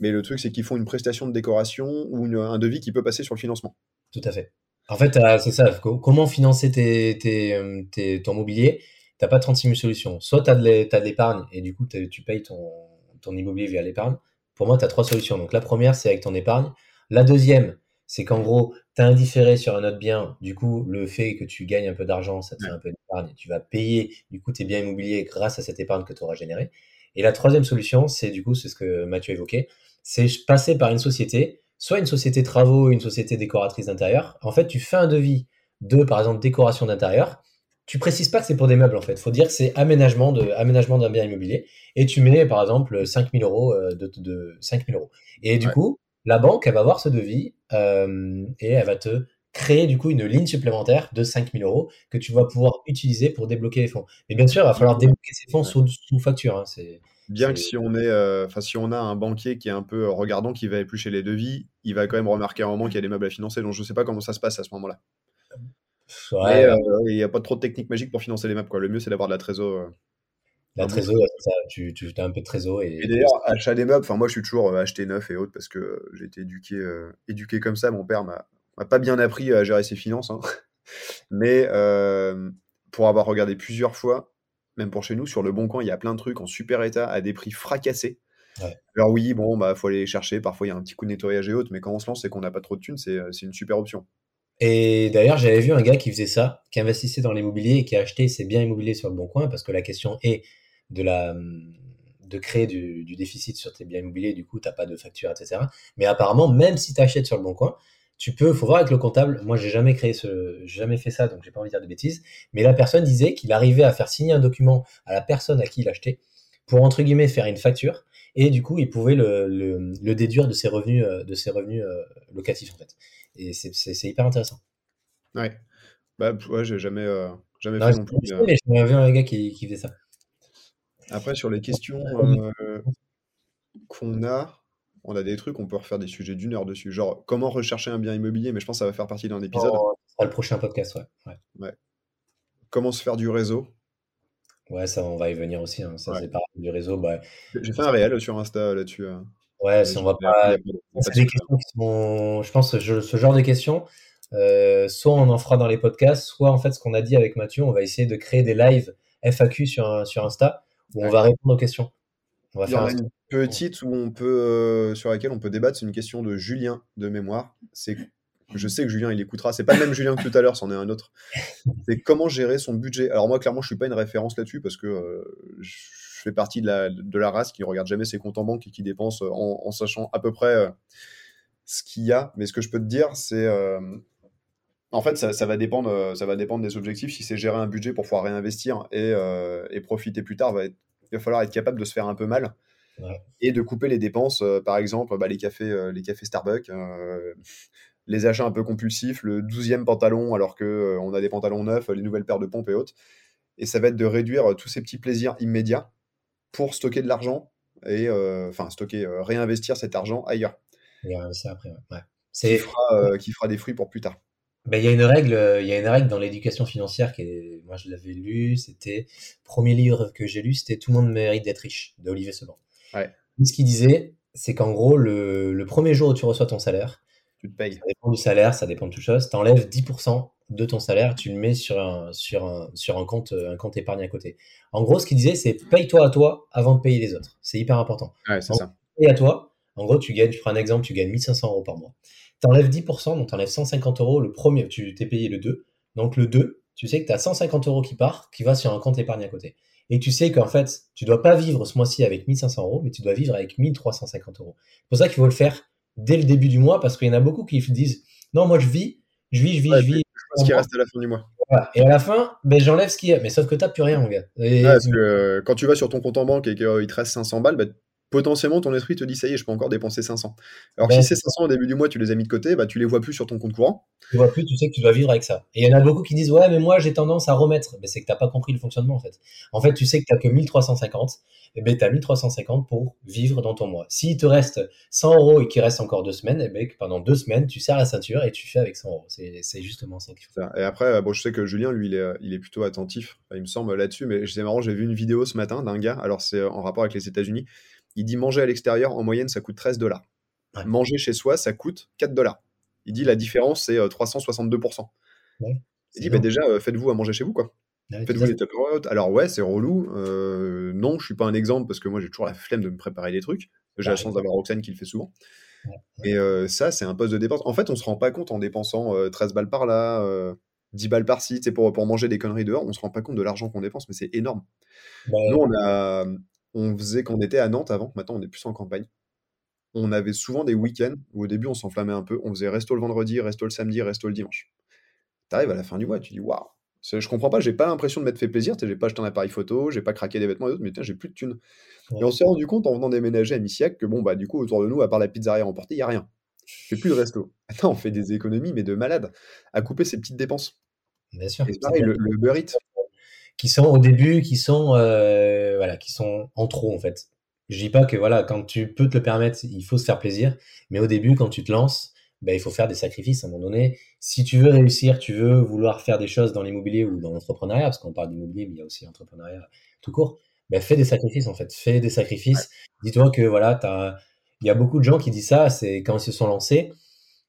S2: Mais le truc, c'est qu'ils font une prestation de décoration ou un devis qui peut passer sur le financement.
S1: Tout à fait. En fait, c'est ça. Comment financer tes, euh, ton mobilier? T'as pas 36 000 solutions. Soit tu as de l'épargne et du coup, tu payes ton, ton immobilier via l'épargne. Pour moi, tu as trois solutions. Donc, la première, c'est avec ton épargne. La deuxième, c'est qu'en gros, tu as indifféré sur un autre bien, du coup, le fait que tu gagnes un peu d'argent, ça te fait un peu d'épargne, tu vas payer, du coup, tes biens immobiliers grâce à cette épargne que tu auras générée. Et la troisième solution, c'est du coup, c'est ce que Mathieu évoquait, c'est passer par une société, soit une société travaux, une société décoratrice d'intérieur. En fait, tu fais un devis de, par exemple, décoration d'intérieur. Tu précises pas que c'est pour des meubles, en fait. Il faut dire que c'est aménagement de, aménagement d'un bien immobilier. Et tu mets, par exemple, 5000 euros euh, de, de 5000 euros. Et du coup, la banque, elle va voir ce devis euh, et elle va te créer du coup une ligne supplémentaire de 5000 euros que tu vas pouvoir utiliser pour débloquer les fonds. Mais bien sûr, il va falloir débloquer ces fonds sous, facture. Hein,
S2: bien que si on est, euh, si on a un banquier qui est un peu regardant, qui va éplucher les devis, il va quand même remarquer à un moment qu'il y a des meubles à financer. Donc je ne sais pas comment ça se passe à ce moment-là. Euh, il n'y a pas trop de technique magique pour financer les meubles. Quoi. Le mieux, c'est d'avoir de la trésor.
S1: La trésor, ça, tu, tu as un peu de trésor. Et,
S2: et d'ailleurs, achat des meubles, moi je suis toujours acheté neuf et autres parce que j'ai été éduqué, éduqué comme ça. Mon père m'a m'a pas bien appris à gérer ses finances, hein. mais euh, pour avoir regardé plusieurs fois, même pour chez nous, sur le bon coin, il y a plein de trucs en super état à des prix fracassés. Alors oui, bon, bah faut aller les chercher. Parfois, il y a un petit coup de nettoyage et autres, mais quand on se lance et qu'on n'a pas trop de thunes, c'est une super option.
S1: Et d'ailleurs, j'avais vu un gars qui faisait ça, qui investissait dans l'immobilier et qui a acheté ses biens immobiliers sur le bon coin, parce que la question est de la de créer du, du déficit sur tes biens immobiliers, du coup, tu n'as pas de facture, etc. Mais apparemment, même si tu achètes sur le bon coin, tu peux, faut voir avec le comptable. Moi, j'ai jamais créé ce, j'ai jamais fait ça, donc j'ai pas envie de dire de bêtises. Mais la personne disait qu'il arrivait à faire signer un document à la personne à qui il achetait pour entre guillemets faire une facture, et du coup, il pouvait le, le, déduire de ses revenus, euh, de ses revenus euh, locatifs en fait. Et c'est hyper intéressant.
S2: Ouais. Bah ouais, j'ai jamais, euh, jamais fait non plus.
S1: J'ai vu un gars qui, qui faisait ça.
S2: Après, sur les questions qu'on a, on a des trucs, on peut refaire des sujets d'une heure dessus. Genre, comment rechercher un bien immobilier, mais je pense que ça va faire partie d'un épisode.
S1: Oh, ça sera le prochain podcast, ouais.
S2: ouais. Comment se faire du réseau
S1: Ouais, ça, on va y venir aussi. Hein. Ça, c'est pareil du réseau. Bah...
S2: J'ai fait un réel sur Insta là-dessus. Hein.
S1: Ouais, on va pas. C'est des questions qui sont. Je pense que ce genre de questions, euh, soit on en fera dans les podcasts, soit en fait, ce qu'on a dit avec Mathieu, on va essayer de créer des lives FAQ sur, sur Insta où on va répondre aux questions.
S2: On va faire une petite où on peut, euh, sur laquelle on peut débattre. C'est une question de Julien de mémoire. C'est, je sais que Julien il écoutera. C'est pas le même Julien que tout à l'heure, c'en est un autre. C'est comment gérer son budget. Alors moi, clairement, je suis pas une référence là-dessus parce que euh, je fais partie de la, de la race qui regarde jamais ses comptes en banque et qui dépense en, sachant à peu près euh, ce qu'il y a. Mais ce que je peux te dire, c'est en fait, ça, va dépendre, ça va dépendre des objectifs. Si c'est gérer un budget pour pouvoir réinvestir et, et profiter plus tard, va être il va falloir être capable de se faire un peu mal et de couper les dépenses, euh, par exemple bah, les, cafés, euh, les cafés Starbucks, euh, les achats un peu compulsifs, le 12e pantalon alors qu'on on a des pantalons neufs, les nouvelles paires de pompes et autres. Et ça va être de réduire tous ces petits plaisirs immédiats pour stocker de l'argent et enfin stocker, réinvestir cet argent ailleurs.
S1: après, ouais.
S2: Qui fera, qui fera des fruits pour plus tard.
S1: Ben, il y a une règle, il y a une règle dans l'éducation financière qui est, moi je l'avais lu, c'était premier livre que j'ai lu, c'était Tout le monde mérite d'être riche de Olivier Seban.
S2: Ouais.
S1: Ce qu'il disait, c'est qu'en gros le, le, premier jour où tu reçois ton salaire,
S2: tu te payes.
S1: Ça dépend du salaire, ça dépend de toute chose. Tu enlèves 10% de ton salaire, tu le mets sur un, sur un, sur un compte, un compte épargne à côté. En gros, ce qu'il disait, c'est paye-toi à toi avant de payer les autres. C'est hyper important.
S2: Ouais, c'est ça.
S1: Paye à toi. En gros, tu gagnes, je prends un exemple, tu gagnes 1500 euros par mois t'enlèves 10%, donc t'enlèves 150 euros le premier, tu t'es payé le 2. Donc le 2, tu sais que tu as 150 euros qui part, qui va sur un compte épargne à côté. Et tu sais qu'en fait, tu dois pas vivre ce mois-ci avec 1500 euros, mais tu dois vivre avec 1350 euros. C'est pour ça qu'il faut le faire dès le début du mois, parce qu'il y en a beaucoup qui disent, non, moi je vis, je vis, je vis, je vis.
S2: Ce qui reste à la fin du mois.
S1: Et à la fin, ben, j'enlève ce qu'il y a. Mais sauf que tu n'as plus rien, mon gars.
S2: parce que euh, quand tu vas sur ton compte en banque et qu'il te reste 500 balles, ben, potentiellement ton esprit te dit ça y est, je peux encore dépenser 500. Alors si ces 500 au début du mois, tu les as mis de côté, bah tu les vois plus sur ton compte courant.
S1: Tu vois plus, tu sais que tu dois vivre avec ça. Et il y en a beaucoup qui disent ouais, mais moi j'ai tendance à remettre. Mais c'est que t'as pas compris le fonctionnement en fait. En fait, tu sais que tu t'as que 1350. Et ben t'as 1350 pour vivre dans ton mois. S'il te reste 100 euros et qu'il reste encore deux semaines, et ben pendant deux semaines tu serres la ceinture et tu fais avec 100 euros. C'est justement ça qu'il faut.
S2: Et après, bon, je sais que Julien, lui, il est, il est plutôt attentif. il me semble là-dessus, mais c'est marrant, j'ai vu une vidéo ce matin d'un gars. Alors c'est en rapport avec les États-Unis il dit manger à l'extérieur, en moyenne, ça coûte 13 dollars. Manger chez soi, ça coûte 4 dollars. Il dit la différence, c'est 362%. Euh, il dit bah, déjà, euh, faites-vous à manger chez vous, quoi. faites-vous Tupperware. Alors ouais, c'est relou. Euh, non, je suis pas un exemple parce que moi j'ai toujours la flemme de me préparer des trucs. J'ai la chance d'avoir Roxane qui le fait souvent. Et ça, c'est un poste de dépense. En fait, on se rend pas compte en dépensant 13 balles par là, 10 balles par ci, pour, pour manger des conneries dehors, on se rend pas compte de l'argent qu'on dépense, mais c'est énorme. Nous, on a, on faisait quand on était à Nantes avant, maintenant on est plus en campagne. on avait souvent des week-ends où au début on s'enflammait un peu, on faisait resto le vendredi, resto le samedi, resto le dimanche. T'arrives à la fin du mois, tu dis waouh, je comprends pas, j'ai pas l'impression de m'être fait plaisir, j'ai pas acheté un appareil photo, j'ai pas craqué des vêtements et autres, mais j'ai plus de thunes. Et on s'est rendu compte en venant déménager à Missiac que bon bah du coup autour de nous, à part la pizzeria emportée, il y a rien. Je fais plus de resto. Attends, on fait des économies, mais de malade, à couper ces petites dépenses.
S1: Bien sûr.
S2: Et pareil, le, le Uber Eats.
S1: Qui sont au début, qui sont euh, voilà, qui sont en trop en fait. Je dis pas que voilà, quand tu peux te le permettre, il faut se faire plaisir, mais au début, quand tu te lances, ben, il faut faire des sacrifices à un moment donné. Si tu veux réussir, tu veux vouloir faire des choses dans l'immobilier ou dans l'entrepreneuriat, parce qu'on parle d'immobilier, mais il y a aussi l'entrepreneuriat tout court, ben, fais des sacrifices en fait. Fais des sacrifices. Dis-toi que voilà, il y a beaucoup de gens qui disent ça, c'est quand ils se sont lancés,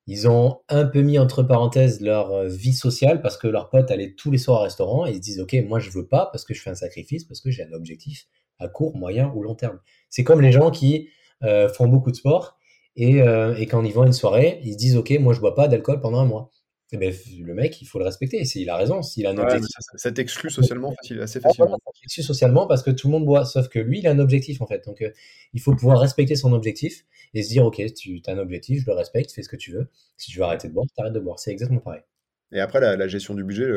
S1: ils ont un peu mis entre parenthèses leur euh, vie sociale parce que leurs potes allaient tous les soirs au restaurant et ils se disent ok moi je veux pas parce que je fais un sacrifice parce que j'ai un objectif à court, moyen ou long terme. C'est comme les gens qui euh, font beaucoup de sport et, euh, et, quand ils vont à une soirée, ils se disent ok moi je bois pas d'alcool pendant un mois. Eh ben, le mec, il faut le respecter. Il a raison. S'il a un objectif.
S2: Ça, t'exclut socialement facile, assez facilement.
S1: ça t'exclut socialement parce que tout le monde boit. Sauf que lui, il a un objectif, en fait. Donc, euh, il faut pouvoir respecter son objectif et se dire, OK, tu as un objectif, je le respecte, fais ce que tu veux. Si tu veux arrêter de boire, tu arrêtes de boire. C'est exactement pareil.
S2: Et après, la, la gestion du budget,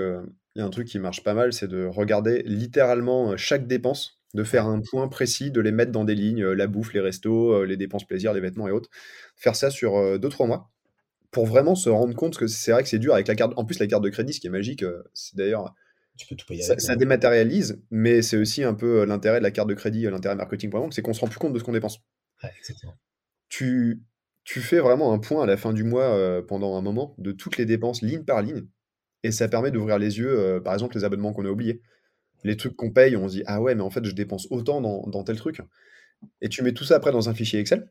S2: il y a un truc qui marche pas mal, c'est de regarder littéralement euh, chaque dépense, de faire un point précis, de les mettre dans des lignes, euh, la bouffe, les restos, les dépenses plaisir, les vêtements et autres. Faire ça sur 2-3 mois pour vraiment se rendre compte que c'est vrai que c'est dur avec la carte. En plus, la carte de crédit, ce qui est magique, euh, c'est d'ailleurs.
S1: Tu peux tout payer
S2: ça, ça, dématérialise, mais c'est aussi un peu euh, l'intérêt de la carte de crédit, euh, l'intérêt marketing, c'est qu'on se rend plus compte de ce qu'on dépense. Tu, tu fais vraiment un point à la fin du mois pendant un moment de toutes les dépenses ligne par ligne, et ça permet d'ouvrir les yeux, par exemple, les abonnements qu'on a oubliés. Les trucs qu'on paye, on se dit Ah ouais, mais en fait, je dépense autant dans, dans tel truc. Et tu mets tout ça après dans un fichier Excel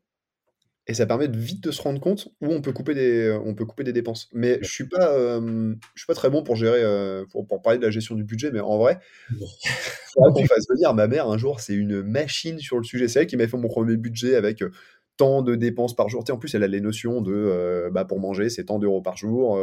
S2: et ça permet de vite de se rendre compte où on peut couper des, on peut couper des dépenses. Mais je suis pas, je suis pas très bon pour gérer, pour, parler de la gestion du budget, mais en vrai, faut qu'on fasse venir ma mère un jour, c'est une machine sur le sujet. C'est elle qui m'a fait mon premier budget avec tant de dépenses par jour. Tu sais, en plus, elle a les notions de, bah, pour manger, c'est tant d'euros par jour.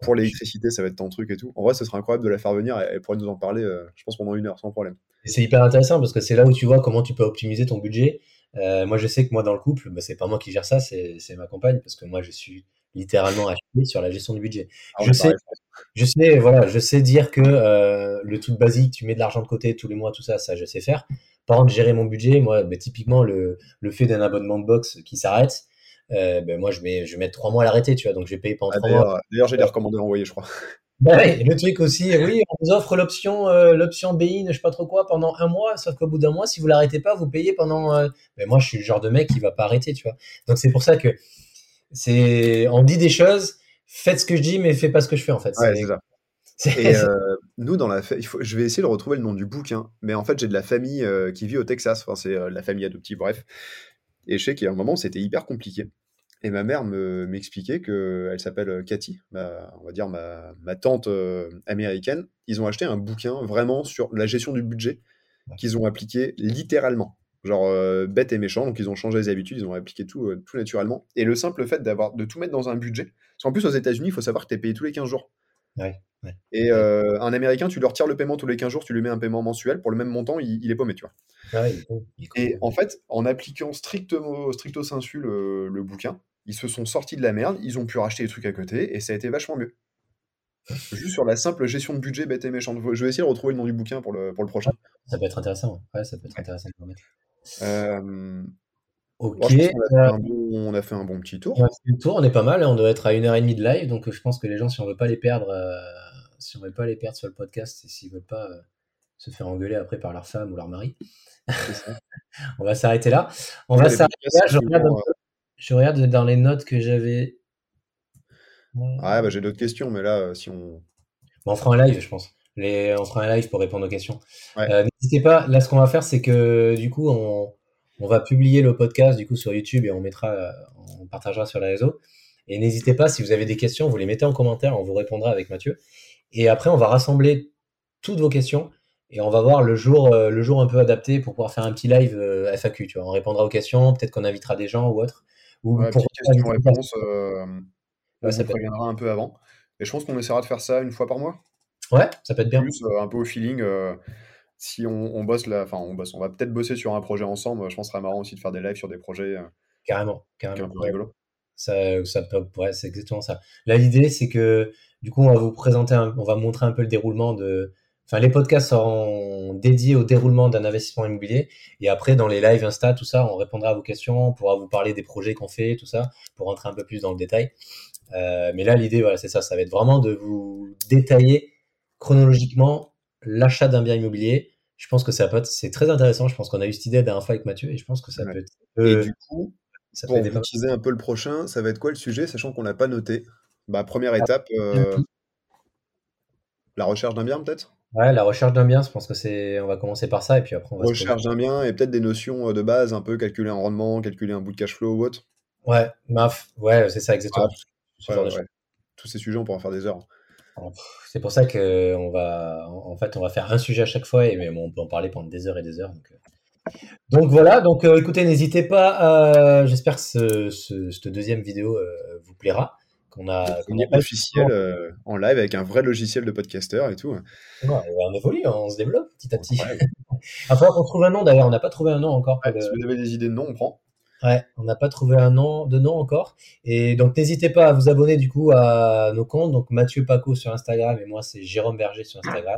S2: pour l'électricité, ça va être tant de trucs et tout. En vrai, ce serait incroyable de la faire venir. Elle pourrait nous en parler, je pense, pendant une heure, sans problème.
S1: C'est hyper intéressant parce que c'est là où tu vois comment tu peux optimiser ton budget euh, moi, je sais que moi, dans le couple, bah, c'est pas moi qui gère ça, c'est ma compagne, parce que moi, je suis littéralement acheté sur la gestion du budget. Ah je sais, je sais, voilà, je sais dire que euh, le truc basique, tu mets de l'argent de côté tous les mois, tout ça, ça, je sais faire. Par contre, gérer mon budget, moi, bah, typiquement, le, le fait d'un abonnement de box qui s'arrête, euh, ben moi, je, mets, je vais mettre trois mois à l'arrêter, tu vois, donc je vais payer pendant ah, trois mois.
S2: D'ailleurs, j'ai des recommandés envoyer, je crois.
S1: Bah le truc aussi, oui, on vous offre l'option euh, l'option BI, je sais pas trop quoi, pendant un mois, sauf qu'au bout d'un mois, si vous l'arrêtez pas, vous payez pendant. Euh, mais moi, je suis le genre de mec qui va pas arrêter, tu vois. Donc c'est pour ça que c'est, on dit des choses, faites ce que je dis, mais faites pas ce que je fais en fait.
S2: Ouais, c'est ça. Et euh, nous, dans la, il faut... je vais essayer de retrouver le nom du bouquin, mais en fait, j'ai de la famille qui vit au Texas. Enfin, c'est la famille adoptive, bref. Et je sais qu'il y a un moment, c'était hyper compliqué. Et ma mère m'expliquait qu'elle s'appelle euh, Cathy, on va dire ma, ma tante euh, américaine. Ils ont acheté un bouquin vraiment sur la gestion du budget qu'ils ont appliqué littéralement. Genre euh, bête et méchant, donc ils ont changé les habitudes, ils ont appliqué tout, tout naturellement. Et le simple fait d'avoir de tout mettre dans un budget, parce qu'en plus aux États-Unis, il faut savoir que tu es payé tous les 15 jours. Et un Américain, tu lui retires le paiement tous les 15 jours, tu lui mets un paiement mensuel, pour le même montant, il, est paumé, tu vois. et en fait, en appliquant strictement, stricto sensu le, le bouquin, ils se sont sortis de la merde, ils ont pu racheter des trucs à côté, et ça a été vachement mieux. Juste sur la simple gestion de budget bête et méchante. Je vais essayer de retrouver le nom du bouquin pour le, pour le prochain.
S1: Ça peut être intéressant. Ouais, ça peut être intéressant
S2: euh...
S1: Ok.
S2: on, a euh, bon, on, a fait un bon petit tour.
S1: On, a fait un tour, on est pas mal. Hein. On doit être à une heure et demie de live, donc je pense que les gens, si on veut pas les perdre, euh, si on veut pas les perdre sur le podcast, et s'ils veulent pas euh, se faire engueuler après par leur femme ou leur mari, on va s'arrêter là. On va s'arrêter là. Je regarde je regarde dans les notes que j'avais.
S2: Ah, bah, j'ai d'autres questions, mais là, euh, si on.
S1: on fera un live, je pense. Les... On fera un live pour répondre aux questions. Euh, n'hésitez pas, là, ce qu'on va faire, c'est que du coup, on... on, va publier le podcast du coup sur YouTube et on mettra, on partagera sur les réseaux. Et n'hésitez pas, si vous avez des questions, vous les mettez en commentaire, on vous répondra avec Mathieu. Et après, on va rassembler toutes vos questions et on va voir le jour, euh, le jour un peu adapté pour pouvoir faire un petit live FAQ. Tu vois, on répondra aux questions, peut-être qu'on invitera des gens ou autre.
S2: Ou pour question-réponse, euh, ça préviendra un peu avant. Et je pense qu'on essaiera de faire ça une fois par mois.
S1: Ouais, ça peut être bien.
S2: Plus, euh, un peu au feeling. Euh, si on, bosse là, enfin on bosse, on va peut-être bosser sur un projet ensemble. Je pense que ce serait marrant aussi de faire des lives sur des projets.
S1: carrément,
S2: qui est un
S1: carrément.
S2: peu rigolo.
S1: Ça, ça peut, ouais, c'est exactement ça. Là, l'idée, c'est que du coup, on va vous présenter, un- on va montrer un peu le déroulement de. Enfin, les podcasts seront dédiés au déroulement d'un investissement immobilier. Et après, dans les lives Insta, tout ça, on répondra à vos questions, on pourra vous parler des projets qu'on fait, tout ça, pour rentrer un peu plus dans le détail. Euh, mais là, l'idée, voilà, c'est ça. Ça va être vraiment de vous détailler chronologiquement l'achat d'un bien immobilier. Je pense que ça peut être, c'est très intéressant. Je pense qu'on a eu cette idée la dernière fois avec Mathieu et je pense que ça
S2: Ouais.
S1: peut être.
S2: Et
S1: euh,
S2: du coup,
S1: ça peut
S2: pour
S1: être des
S2: vous teaser un peu le prochain, ça va être quoi le sujet, sachant qu'on l'a pas noté? Bah, première étape, euh, la recherche d'un bien peut-être?
S1: Ouais, la recherche d'un bien, je pense que c'est. On va commencer par ça et puis après on va.
S2: Recherche d'un bien et peut-être des notions euh, de base, un peu calculer un rendement, calculer un bout de cash flow ou autre.
S1: Ouais, maf, ouais, c'est ça exactement.
S2: Ah, Ouais, ouais. Tous ces sujets, on peut en faire des heures.
S1: C'est pour ça que on va, en fait, on va faire un sujet à chaque fois et mais bon, on peut en parler pendant des heures et des heures. Donc, euh. Donc voilà. Donc euh, écoutez, n'hésitez pas. à- J'espère que ce, ce- cette deuxième vidéo euh, vous plaira. Qu'on a, qu'on
S2: Premier
S1: a
S2: officiel euh, en live avec un vrai logiciel de podcaster et tout.
S1: Ouais, on évolue, hein, on se développe petit à petit.
S2: Ouais.
S1: Après, on trouve un nom d'ailleurs. On n'a pas trouvé un nom encore. le-
S2: Si vous avez des idées de nom, on prend.
S1: Ouais, on n'a pas trouvé un nom de nom encore. Et donc n'hésitez pas à vous abonner du coup à nos comptes. Donc Mathieu Paco sur Instagram et moi c'est Jérôme Berger sur Instagram.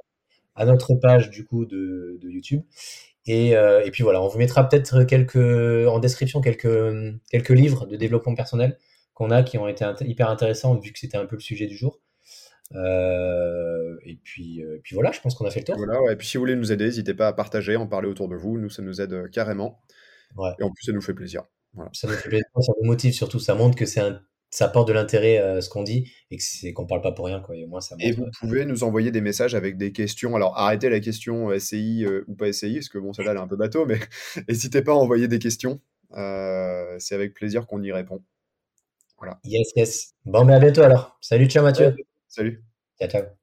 S1: À notre page du coup de, de YouTube. Et, euh, et puis voilà, on vous mettra peut-être quelques en description quelques quelques livres de développement personnel qu'on a qui ont été int- hyper intéressants vu que c'était un peu le sujet du jour. Euh, et puis euh, puis voilà, je pense qu'on a fait le tour.
S2: Voilà, ouais. Et puis si vous voulez nous aider, n'hésitez pas à partager, en parler autour de vous. Nous, ça nous aide euh, carrément.
S1: Ouais.
S2: Et en plus, ça nous fait plaisir.
S1: Ça nous fait plaisir, ça nous motive surtout, ça montre que c'est un ça apporte de l'intérêt à ce qu'on dit et que qu'on parle pas pour rien quoi. Et moi ça
S2: Et vous pouvez nous envoyer des messages avec des questions. Alors, arrêtez la question euh, SCI euh, ou pas SCI, parce que bon, celle-là, elle est un peu bateau, mais n'hésitez pas à envoyer des questions. Euh, c'est avec plaisir qu'on y répond.
S1: Yes, yes. Bon, mais à bientôt alors. Salut, ciao Mathieu.
S2: Salut.
S1: Ciao, ciao.